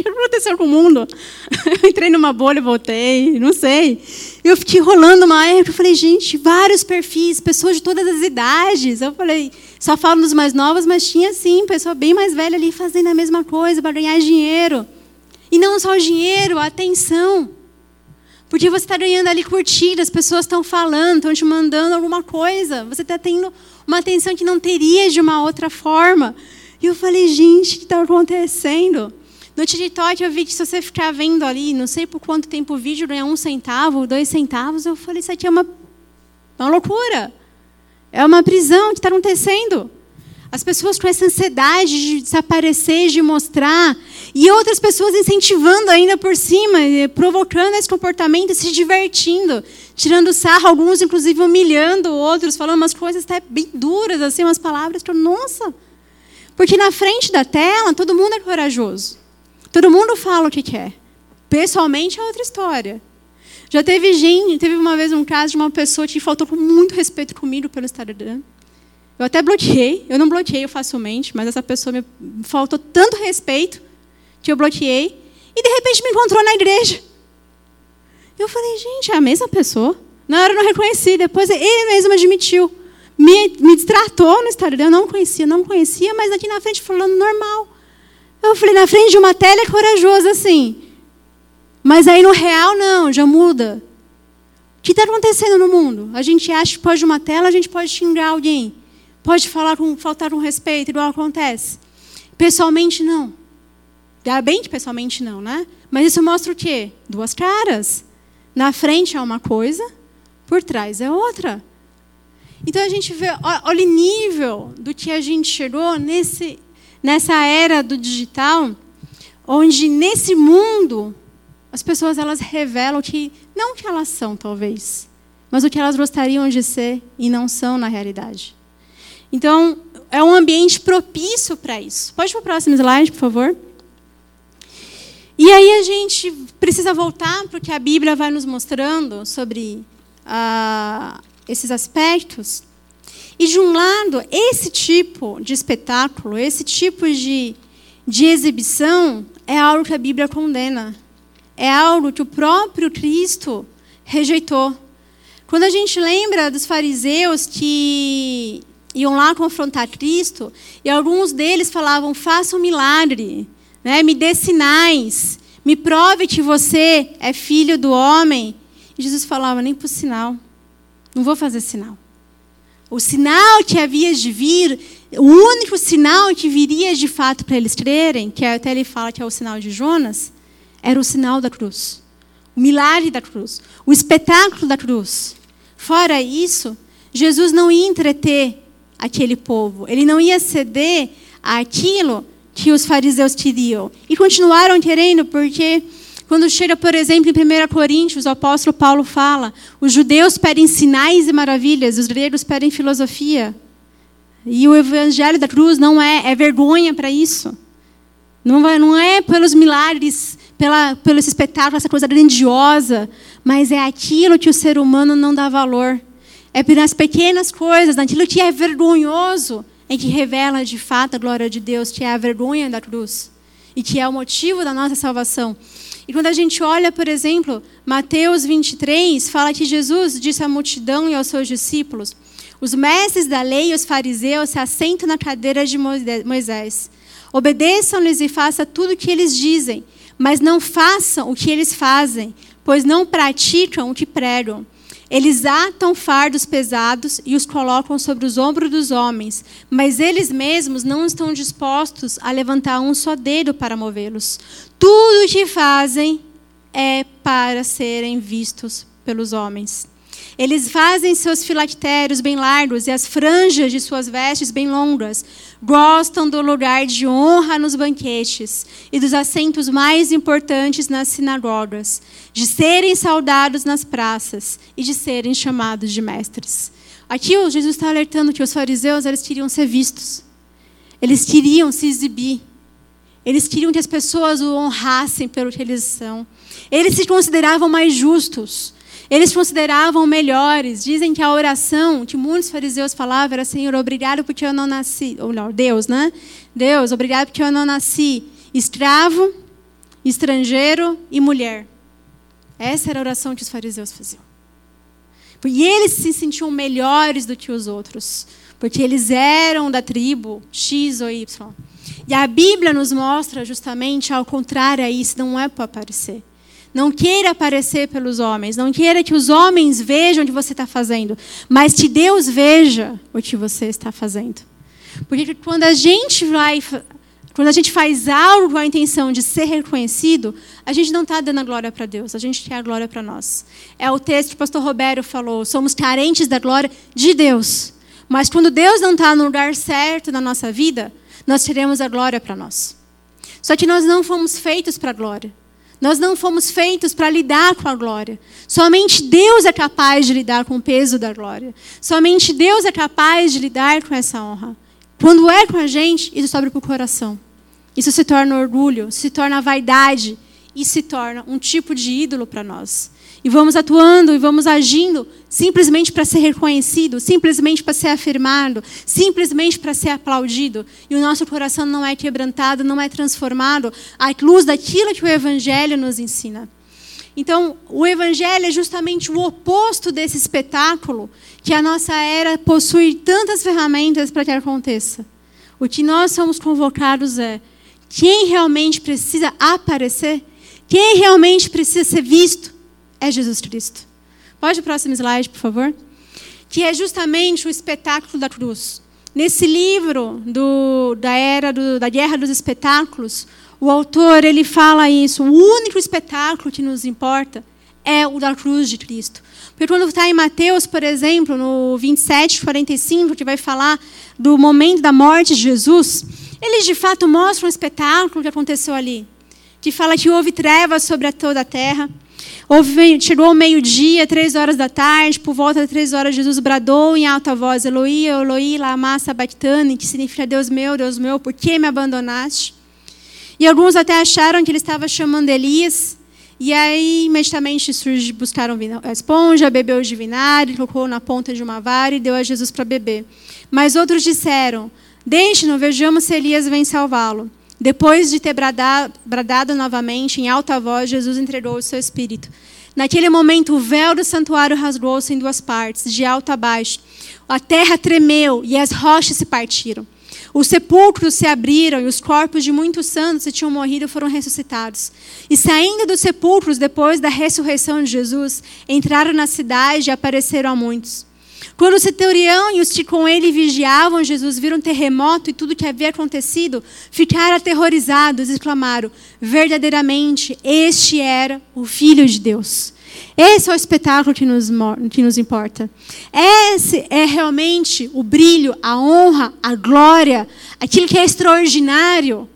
Que aconteceu com o mundo? Eu entrei numa bolha voltei, não sei. Eu fiquei rolando uma época, eu falei, gente, vários perfis, pessoas de todas as idades. Eu falei, só falo dos mais novos, mas tinha sim, pessoa bem mais velha ali fazendo a mesma coisa para ganhar dinheiro. E não só o dinheiro, a atenção. Porque você está ganhando ali curtida, as pessoas estão falando, estão te mandando alguma coisa. Você está tendo uma atenção que não teria de uma outra forma. E eu falei, gente, o que está acontecendo? No TikTok eu vi que se você ficar vendo ali, não sei por quanto tempo o vídeo ganha um centavo, dois centavos, eu falei, isso aqui é uma, uma loucura. É uma prisão, que está acontecendo? As pessoas com essa ansiedade de desaparecer, de mostrar, e outras pessoas incentivando ainda por cima, provocando esse comportamento, se divertindo, tirando sarro, alguns inclusive humilhando outros, falando umas coisas até bem duras, assim, umas palavras que eu, nossa. Porque na frente da tela, todo mundo é corajoso. Todo mundo fala o que quer. Pessoalmente é outra história. Já teve gente, teve uma vez um caso de uma pessoa que faltou com muito respeito comigo pelo Instagram. Eu até bloqueei, eu não bloqueio facilmente, mas essa pessoa me faltou tanto respeito que eu bloqueei e de repente me encontrou na igreja. Eu falei, gente, é a mesma pessoa. Na hora eu não reconheci, depois ele mesmo admitiu. Me, me distratou no Instagram, eu não conhecia, não conhecia, mas aqui na frente falando normal. Eu falei, na frente de uma tela é corajoso assim. Mas aí no real não, já muda. O que está acontecendo no mundo? A gente acha que pode uma tela, a gente pode xingar alguém. Pode falar com faltar um respeito, igual acontece. Pessoalmente, não. Dá bem que pessoalmente não, né? Mas isso mostra o quê? Duas caras. Na frente é uma coisa, por trás é outra. Então a gente vê, olha o nível do que a gente chegou nesse, nessa era do digital, onde nesse mundo as pessoas elas revelam que não o que elas são, talvez, mas o que elas gostariam de ser e não são na realidade. Então, é um ambiente propício para isso. Pode para o próximo slide, por favor? E aí a gente precisa voltar para o que a Bíblia vai nos mostrando sobre ah, esses aspectos. E, de um lado, esse tipo de espetáculo, esse tipo de, de exibição, é algo que a Bíblia condena. É algo que o próprio Cristo rejeitou. Quando a gente lembra dos fariseus que iam lá confrontar Cristo, e alguns deles falavam: faça um milagre, né? me dê sinais, me prove que você é filho do homem. E Jesus falava: nem por sinal, não vou fazer sinal. O sinal que havia de vir, o único sinal que viria de fato para eles crerem, que até ele fala que é o sinal de Jonas, era o sinal da cruz. O milagre da cruz. O espetáculo da cruz. Fora isso, Jesus não ia entreter aquele povo. Ele não ia ceder àquilo que os fariseus queriam. E continuaram querendo, porque quando chega, por exemplo, em 1 Coríntios, o apóstolo Paulo fala: os judeus pedem sinais e maravilhas, os gregos pedem filosofia. E o evangelho da cruz não é, é vergonha para isso. Não, vai, não é pelos milagres, pela, pelo esse espetáculo, essa coisa grandiosa, mas é aquilo que o ser humano não dá valor. É pelas pequenas coisas, naquilo que é vergonhoso, em que revela de fato a glória de Deus, que é a vergonha da cruz e que é o motivo da nossa salvação. E quando a gente olha, por exemplo, Mateus 23, fala que Jesus disse à multidão e aos seus discípulos: Os mestres da lei e os fariseus se assentam na cadeira de Moisés. Obedeçam-lhes e façam tudo o que eles dizem, mas não façam o que eles fazem, pois não praticam o que pregam. Eles atam fardos pesados e os colocam sobre os ombros dos homens, mas eles mesmos não estão dispostos a levantar um só dedo para movê-los. Tudo o que fazem é para serem vistos pelos homens. Eles fazem seus filactérios bem largos e as franjas de suas vestes bem longas. Gostam do lugar de honra nos banquetes e dos assentos mais importantes nas sinagogas, de serem saudados nas praças e de serem chamados de mestres. Aqui Jesus está alertando que os fariseus eles queriam ser vistos. Eles queriam se exibir. Eles queriam que as pessoas o honrassem pelo que eles são. Eles se consideravam mais justos. Eles consideravam melhores. Dizem que a oração que muitos fariseus falavam era: Senhor, obrigado porque eu não nasci. Ou não, Deus, né? Deus, obrigado porque eu não nasci escravo, estrangeiro e mulher. Essa era a oração que os fariseus faziam. E eles se sentiam melhores do que os outros, porque eles eram da tribo X ou Y. E a Bíblia nos mostra justamente ao contrário a isso, não é para aparecer. Não queira aparecer pelos homens. Não queira que os homens vejam o que você está fazendo. Mas que Deus veja o que você está fazendo. Porque quando a gente vai. Quando a gente faz algo com a intenção de ser reconhecido, a gente não está dando a glória para Deus, a gente quer a glória para nós. É o texto que o pastor Roberto falou: somos carentes da glória de Deus. Mas quando Deus não está no lugar certo na nossa vida, nós teremos a glória para nós. Só que nós não fomos feitos para a glória. Nós não fomos feitos para lidar com a glória. Somente Deus é capaz de lidar com o peso da glória. Somente Deus é capaz de lidar com essa honra. Quando é com a gente, isso sobe para o coração. Isso se torna orgulho, se torna vaidade e se torna um tipo de ídolo para nós e vamos atuando e vamos agindo simplesmente para ser reconhecido, simplesmente para ser afirmado, simplesmente para ser aplaudido, e o nosso coração não é quebrantado, não é transformado à luz daquilo que o Evangelho nos ensina. Então, o Evangelho é justamente o oposto desse espetáculo que a nossa era possui tantas ferramentas para que aconteça. O que nós somos convocados é quem realmente precisa aparecer, quem realmente precisa ser visto, é Jesus Cristo. Pode o próximo slide, por favor? Que é justamente o espetáculo da cruz. Nesse livro do, da era do, da Guerra dos Espetáculos, o autor ele fala isso. O único espetáculo que nos importa é o da cruz de Cristo. Porque quando está em Mateus, por exemplo, no 27, 45, que vai falar do momento da morte de Jesus, eles de fato mostram um espetáculo que aconteceu ali. Que fala que houve trevas sobre toda a terra Chegou ao meio-dia, três horas da tarde, por volta de três horas, Jesus bradou em alta voz: Eloi, Eloi, lama sabachthani, que significa Deus meu, Deus meu, por que me abandonaste? E alguns até acharam que ele estava chamando Elias. E aí, imediatamente, surge, buscaram a esponja, bebeu de vinagre, colocou na ponta de uma vara e deu a Jesus para beber. Mas outros disseram: Deixe-nos, vejamos se Elias vem salvá-lo. Depois de ter bradado, bradado, novamente em alta voz, Jesus entregou o seu espírito. Naquele momento, o véu do santuário rasgou-se em duas partes, de alto a baixo. A terra tremeu e as rochas se partiram. Os sepulcros se abriram e os corpos de muitos santos que tinham morrido foram ressuscitados. E saindo dos sepulcros depois da ressurreição de Jesus, entraram na cidade e apareceram a muitos. Quando o centurião e os que com ele vigiavam Jesus viram um terremoto e tudo o que havia acontecido, ficaram aterrorizados e exclamaram: verdadeiramente, este era o Filho de Deus. Esse é o espetáculo que nos, que nos importa. Esse é realmente o brilho, a honra, a glória, aquilo que é extraordinário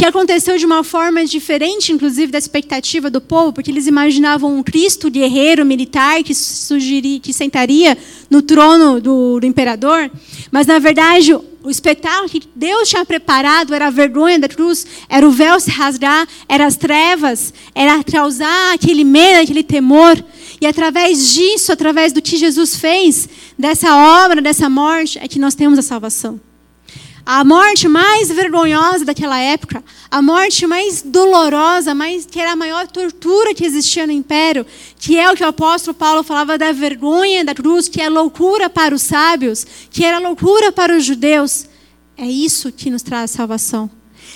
que aconteceu de uma forma diferente, inclusive, da expectativa do povo, porque eles imaginavam um Cristo guerreiro, militar, que, sugeri, que sentaria no trono do, do imperador. Mas, na verdade, o espetáculo que Deus tinha preparado era a vergonha da cruz, era o véu se rasgar, eram as trevas, era causar aquele medo, aquele temor. E através disso, através do que Jesus fez, dessa obra, dessa morte, é que nós temos a salvação. A morte mais vergonhosa daquela época, a morte mais dolorosa, mais, que era a maior tortura que existia no império, que é o que o apóstolo Paulo falava da vergonha da cruz, que é loucura para os sábios, que era loucura para os judeus. É isso que nos traz salvação.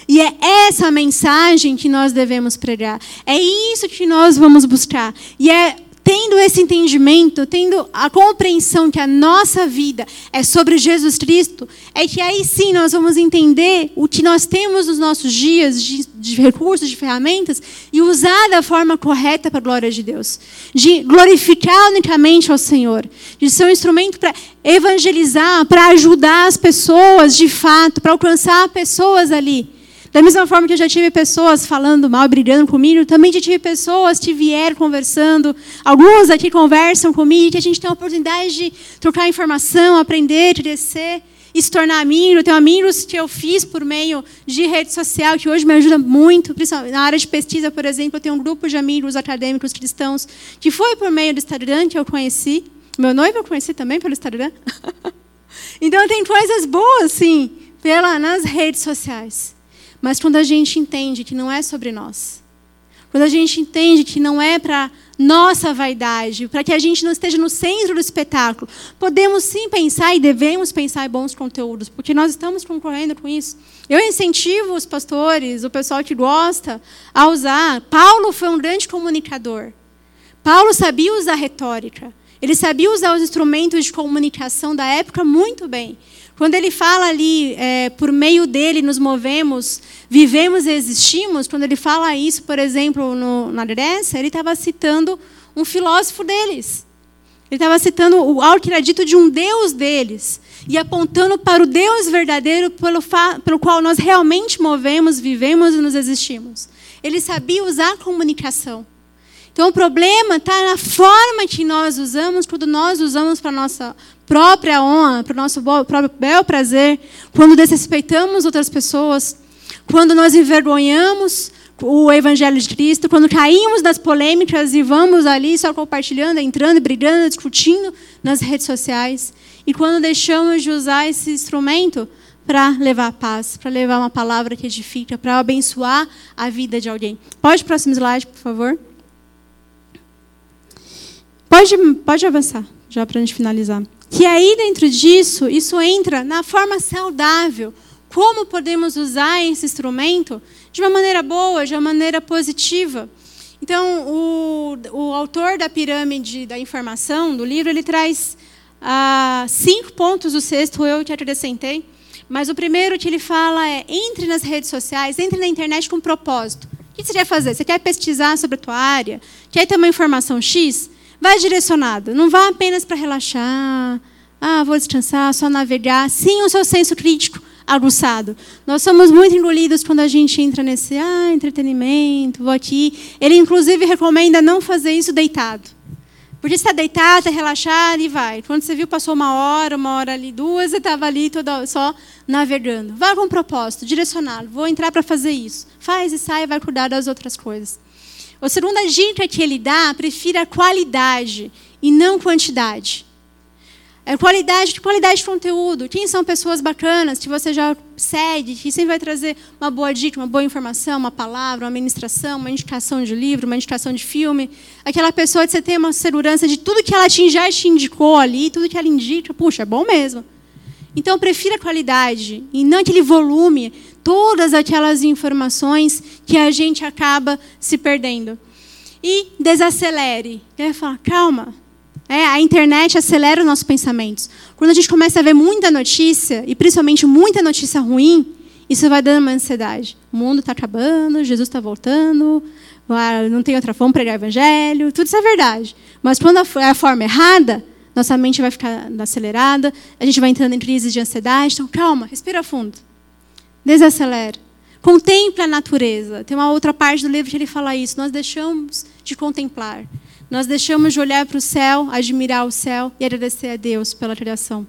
E é essa mensagem que nós devemos pregar. É isso que nós vamos buscar. E é tendo esse entendimento, tendo a compreensão que a nossa vida é sobre Jesus Cristo, é que aí sim nós vamos entender o que nós temos nos nossos dias de, de recursos, de ferramentas, e usar da forma correta para a glória de Deus. De glorificar unicamente ao Senhor. De ser um instrumento para evangelizar, para ajudar as pessoas de fato, para alcançar pessoas ali. Da mesma forma que eu já tive pessoas falando mal, brigando comigo, também já tive pessoas que vieram conversando. Alguns aqui conversam comigo, que a gente tem a oportunidade de trocar informação, aprender, crescer e se tornar amigo. Eu tenho amigos que eu fiz por meio de rede social, que hoje me ajuda muito, principalmente na área de pesquisa, por exemplo. Eu tenho um grupo de amigos acadêmicos cristãos que foi por meio do Instagram que eu conheci. Meu noivo eu conheci também pelo Instagram. então tem coisas boas, sim, pela, nas redes sociais. Mas quando a gente entende que não é sobre nós, quando a gente entende que não é para nossa vaidade, para que a gente não esteja no centro do espetáculo, podemos sim pensar e devemos pensar em bons conteúdos, porque nós estamos concorrendo com isso. Eu incentivo os pastores, o pessoal que gosta, a usar. Paulo foi um grande comunicador. Paulo sabia usar retórica. Ele sabia usar os instrumentos de comunicação da época muito bem. Quando ele fala ali, é, por meio dele nos movemos, vivemos e existimos, quando ele fala isso, por exemplo, no, na Grécia, ele estava citando um filósofo deles. Ele estava citando o algo que era dito de um Deus deles. E apontando para o Deus verdadeiro pelo, pelo qual nós realmente movemos, vivemos e nos existimos. Ele sabia usar a comunicação. Então o problema está na forma que nós usamos, quando nós usamos para nossa própria honra, para o nosso próprio bel prazer, quando desrespeitamos outras pessoas, quando nós envergonhamos o Evangelho de Cristo, quando caímos das polêmicas e vamos ali só compartilhando, entrando, brigando, discutindo nas redes sociais, e quando deixamos de usar esse instrumento para levar paz, para levar uma palavra que edifica, para abençoar a vida de alguém. Pode o próximo slide, por favor? Pode, pode avançar, já para a gente finalizar. Que aí dentro disso, isso entra na forma saudável. Como podemos usar esse instrumento de uma maneira boa, de uma maneira positiva. Então, o, o autor da pirâmide da informação, do livro, ele traz ah, cinco pontos, o sexto eu que acrescentei. Mas o primeiro que ele fala é: entre nas redes sociais, entre na internet com propósito. O que você quer fazer? Você quer pesquisar sobre a tua área? Quer ter uma informação X? Vai direcionado. Não vá apenas para relaxar. Ah, vou descansar, só navegar. Sim, o seu senso crítico aguçado. Nós somos muito engolidos quando a gente entra nesse ah, entretenimento, vou aqui. Ele, inclusive, recomenda não fazer isso deitado. Porque está deitado, está relaxado e vai. Quando você viu, passou uma hora, uma hora ali, duas, você estava ali toda, só navegando. Vá com um propósito, direcionado. Vou entrar para fazer isso. Faz e sai vai cuidar das outras coisas. A segunda dica que ele dá, prefira qualidade e não quantidade. É qualidade, qualidade de conteúdo. Quem são pessoas bacanas que você já segue, que sempre vai trazer uma boa dica, uma boa informação, uma palavra, uma ministração, uma indicação de livro, uma indicação de filme. Aquela pessoa que você tem uma segurança de tudo que ela te, já te indicou ali, tudo que ela indica, puxa, é bom mesmo. Então, prefira qualidade e não aquele volume, todas aquelas informações que a gente acaba se perdendo. E desacelere. Ele fala, calma. É, a internet acelera os nossos pensamentos. Quando a gente começa a ver muita notícia, e principalmente muita notícia ruim, isso vai dando uma ansiedade. O mundo está acabando, Jesus está voltando, não tem outra forma pregar o evangelho, tudo isso é verdade. Mas quando é a forma errada, nossa mente vai ficar acelerada, a gente vai entrando em crises de ansiedade. Então, calma, respira fundo. Desacelera. Contemple a natureza. Tem uma outra parte do livro que ele fala isso. Nós deixamos de contemplar. Nós deixamos de olhar para o céu, admirar o céu e agradecer a Deus pela criação.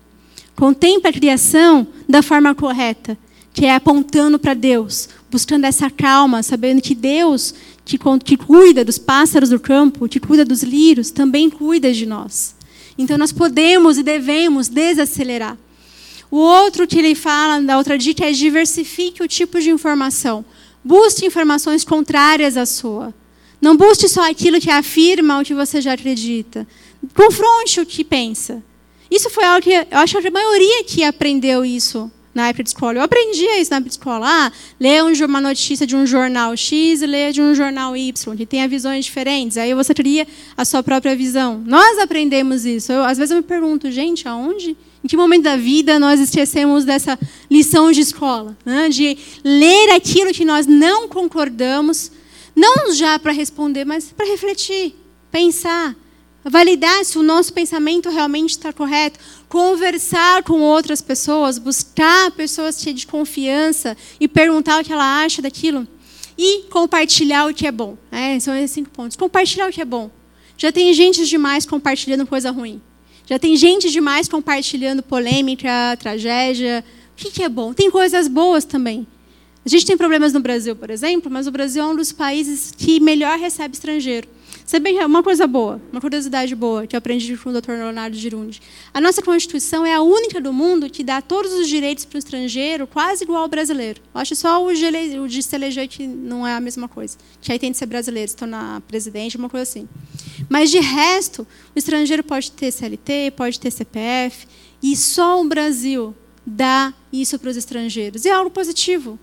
Contempla a criação da forma correta, que é apontando para Deus, buscando essa calma, sabendo que Deus, que, que cuida dos pássaros do campo, que cuida dos lírios, também cuida de nós. Então nós podemos e devemos desacelerar. O outro que ele fala, da outra dica, é diversifique o tipo de informação. Busque informações contrárias à sua. Não busque só aquilo que afirma o que você já acredita. Confronte o que pensa. Isso foi algo que eu acho que a maioria que aprendeu isso na época de escola. Eu aprendia isso na época de escola. Ah, lê uma notícia de um jornal X e lê de um jornal Y, que tenha visões diferentes. Aí você teria a sua própria visão. Nós aprendemos isso. Eu, às vezes eu me pergunto, gente, aonde? Em que momento da vida nós esquecemos dessa lição de escola? Né? De ler aquilo que nós não concordamos, não já para responder, mas para refletir, pensar validar se o nosso pensamento realmente está correto, conversar com outras pessoas, buscar pessoas de confiança e perguntar o que ela acha daquilo e compartilhar o que é bom. É, são esses cinco pontos. Compartilhar o que é bom. Já tem gente demais compartilhando coisa ruim. Já tem gente demais compartilhando polêmica, tragédia. O que é bom? Tem coisas boas também. A gente tem problemas no Brasil, por exemplo, mas o Brasil é um dos países que melhor recebe estrangeiro. Sabe uma coisa boa, uma curiosidade boa que eu aprendi com o Dr. Leonardo Girundi. A nossa Constituição é a única do mundo que dá todos os direitos para o estrangeiro quase igual ao brasileiro. Eu acho só o de, o de se eleger que não é a mesma coisa. Que aí tem de ser brasileiro, se tornar presidente, uma coisa assim. Mas de resto, o estrangeiro pode ter CLT, pode ter CPF, e só o Brasil dá isso para os estrangeiros. E é algo positivo.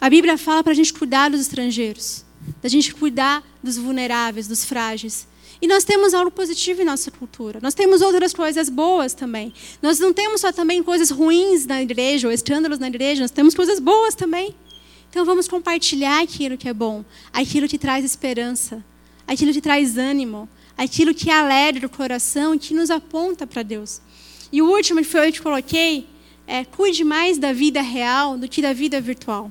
A Bíblia fala para a gente cuidar dos estrangeiros da gente cuidar dos vulneráveis, dos frágeis. E nós temos algo positivo em nossa cultura. Nós temos outras coisas boas também. Nós não temos só também coisas ruins na igreja ou escândalos na igreja, nós temos coisas boas também. Então vamos compartilhar aquilo que é bom, aquilo que traz esperança, aquilo que traz ânimo, aquilo que alegra o coração e que nos aponta para Deus. E o último que foi eu que coloquei é cuide mais da vida real do que da vida virtual.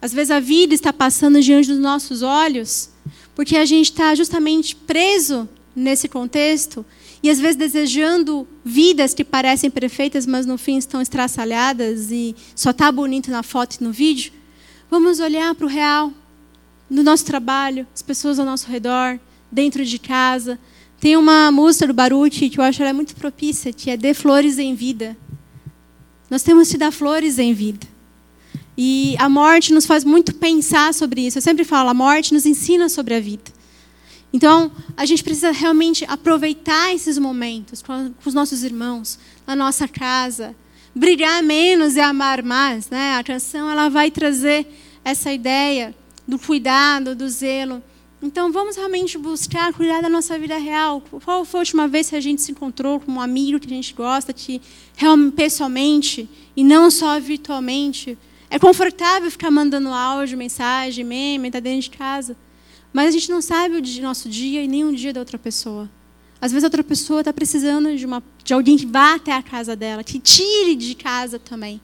Às vezes a vida está passando diante dos nossos olhos, porque a gente está justamente preso nesse contexto e às vezes desejando vidas que parecem perfeitas, mas no fim estão estraçalhadas e só está bonito na foto e no vídeo. Vamos olhar para o real, no nosso trabalho, as pessoas ao nosso redor, dentro de casa. Tem uma música do Baruch que eu acho ela muito propícia, que é Dê Flores em Vida. Nós temos que dar flores em vida. E a morte nos faz muito pensar sobre isso. Eu sempre falo, a morte nos ensina sobre a vida. Então, a gente precisa realmente aproveitar esses momentos com os nossos irmãos, na nossa casa, brilhar menos e amar mais. Né? A canção ela vai trazer essa ideia do cuidado, do zelo. Então, vamos realmente buscar cuidar da nossa vida real. Qual foi a última vez que a gente se encontrou com um amigo que a gente gosta, que realmente pessoalmente e não só virtualmente? É confortável ficar mandando áudio, mensagem, meme, tá dentro de casa. Mas a gente não sabe o nosso dia e nem o dia da outra pessoa. Às vezes a outra pessoa está precisando de, uma, de alguém que vá até a casa dela, que tire de casa também.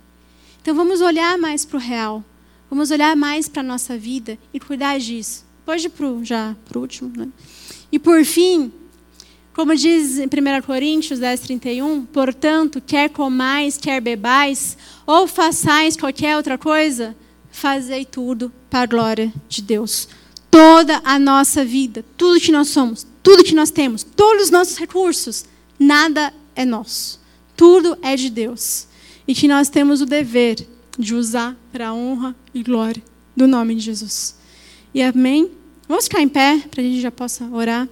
Então vamos olhar mais para o real. Vamos olhar mais para a nossa vida e cuidar disso. Pode ir pro, já para o último. Né? E por fim, como diz em 1 Coríntios 10, 31, portanto, quer comais, quer bebais, ou façais qualquer outra coisa, fazei tudo para a glória de Deus. Toda a nossa vida, tudo que nós somos, tudo que nós temos, todos os nossos recursos, nada é nosso. Tudo é de Deus. E que nós temos o dever de usar para a honra e glória do nome de Jesus. E amém? Vamos ficar em pé para a gente já possa orar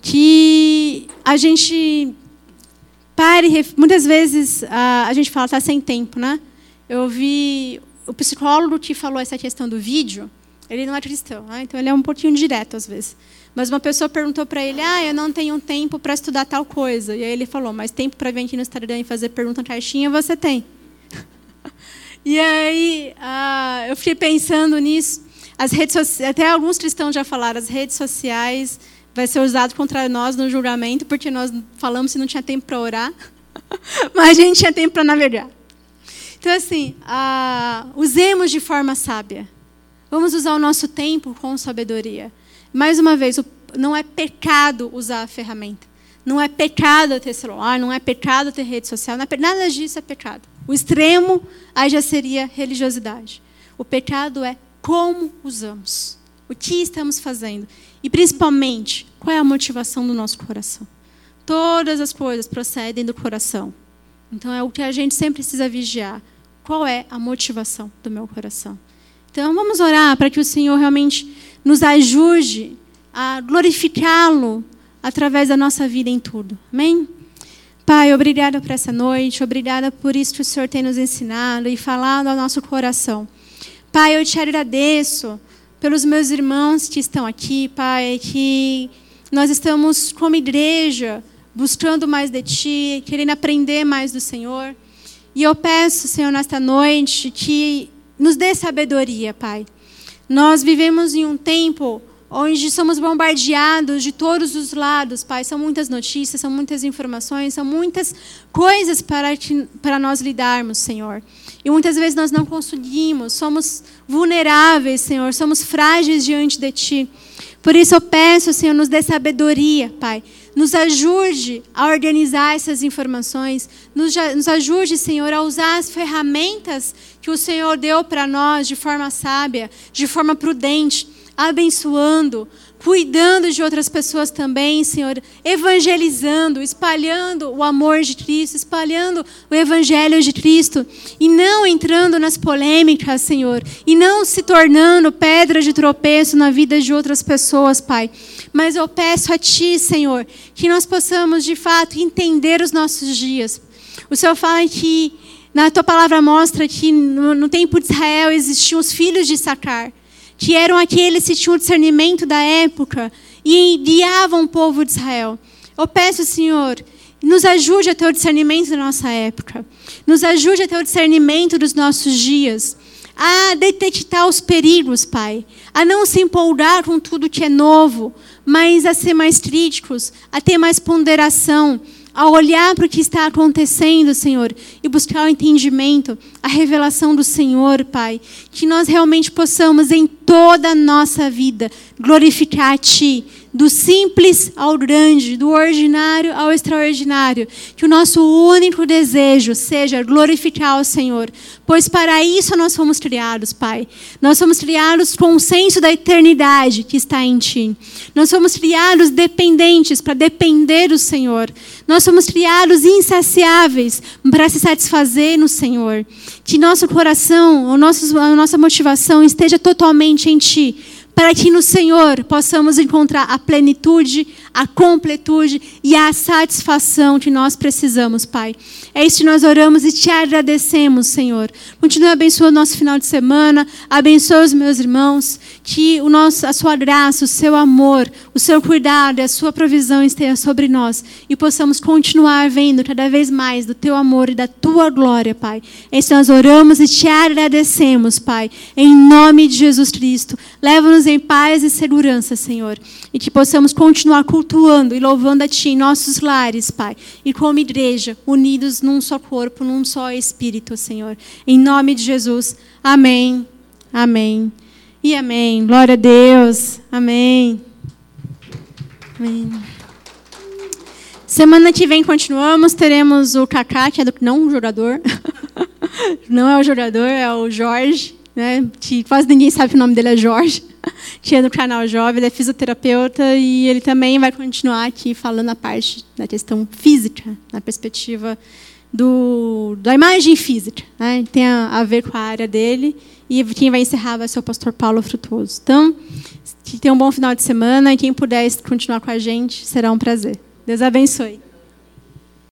que a gente pare. Muitas vezes a, a gente fala, está sem tempo, né? Eu vi o psicólogo que falou essa questão do vídeo, ele não é cristão, né? então ele é um pouquinho direto às vezes. Mas uma pessoa perguntou para ele: Ah, eu não tenho tempo para estudar tal coisa. E aí ele falou: Mas tempo para vir aqui no Instagram e fazer pergunta caixinha você tem. e aí ah, eu fiquei pensando nisso. As redes sociais, até alguns cristãos já falaram, as redes sociais vai ser usado contra nós no julgamento, porque nós falamos que não tinha tempo para orar, mas a gente tinha tempo para navegar. Então, assim, usemos de forma sábia. Vamos usar o nosso tempo com sabedoria. Mais uma vez, não é pecado usar a ferramenta. Não é pecado ter celular, não é pecado ter rede social, é, nada disso é pecado. O extremo aí já seria religiosidade. O pecado é como usamos, o que estamos fazendo e principalmente qual é a motivação do nosso coração. Todas as coisas procedem do coração. Então é o que a gente sempre precisa vigiar. Qual é a motivação do meu coração? Então vamos orar para que o Senhor realmente nos ajude a glorificá-lo através da nossa vida em tudo. Amém? Pai, obrigada por essa noite, obrigada por isso que o Senhor tem nos ensinado e falado ao nosso coração. Pai, eu te agradeço pelos meus irmãos que estão aqui, Pai, que nós estamos como igreja buscando mais de Ti, querendo aprender mais do Senhor. E eu peço, Senhor, nesta noite, que nos dê sabedoria, Pai. Nós vivemos em um tempo onde somos bombardeados de todos os lados, Pai. São muitas notícias, são muitas informações, são muitas coisas para, para nós lidarmos, Senhor. E muitas vezes nós não conseguimos, somos vulneráveis, Senhor, somos frágeis diante de Ti. Por isso eu peço, Senhor, nos dê sabedoria, Pai. Nos ajude a organizar essas informações. Nos, nos ajude, Senhor, a usar as ferramentas que o Senhor deu para nós de forma sábia, de forma prudente, abençoando, cuidando de outras pessoas também, Senhor, evangelizando, espalhando o amor de Cristo, espalhando o evangelho de Cristo e não entrando nas polêmicas, Senhor, e não se tornando pedra de tropeço na vida de outras pessoas, Pai. Mas eu peço a Ti, Senhor, que nós possamos de fato entender os nossos dias. O Senhor fala que na tua palavra mostra que no, no tempo de Israel existiam os filhos de Sacar que eram aqueles que tinham o discernimento da época e guiavam o povo de Israel. Eu peço, Senhor, nos ajude a ter o discernimento da nossa época. Nos ajude a ter o discernimento dos nossos dias. A detectar os perigos, Pai. A não se empolgar com tudo que é novo, mas a ser mais críticos, a ter mais ponderação a olhar para o que está acontecendo, Senhor, e buscar o entendimento, a revelação do Senhor, Pai. Que nós realmente possamos, em toda a nossa vida, glorificar a Ti do simples ao grande, do ordinário ao extraordinário. Que o nosso único desejo seja glorificar o Senhor, pois para isso nós fomos criados, Pai. Nós fomos criados com o senso da eternidade que está em Ti. Nós fomos criados dependentes para depender do Senhor. Nós somos criados insaciáveis para se satisfazer no Senhor. Que nosso coração, a nossa motivação esteja totalmente em Ti para que no Senhor possamos encontrar a plenitude, a completude e a satisfação que nós precisamos, Pai. É isso que nós oramos e te agradecemos, Senhor. Continue abençoando o nosso final de semana, abençoe os meus irmãos, que o nosso, a sua graça, o seu amor, o seu cuidado e a sua provisão esteja sobre nós e possamos continuar vendo cada vez mais do teu amor e da tua glória, Pai. É isso nós oramos e te agradecemos, Pai. Em nome de Jesus Cristo. Leva-nos em paz e segurança, Senhor. E que possamos continuar cultuando e louvando a Ti em nossos lares, Pai. E como igreja, unidos num só corpo, num só espírito, Senhor. Em nome de Jesus. Amém. Amém. E amém. Glória a Deus. Amém. Amém. Semana que vem continuamos, teremos o Kaká, que é do, não um jogador. não é o jogador, é o Jorge, né? Quase ninguém sabe que o nome dele é Jorge que é do canal Jovem, ele é fisioterapeuta e ele também vai continuar aqui falando a parte da questão física, na perspectiva do, da imagem física. Né? Tem a, a, ver com a área dele. E quem vai encerrar vai ser o pastor Paulo Frutuoso. Então, que tenha um bom final de semana e quem puder continuar com a gente, será um prazer. Deus abençoe.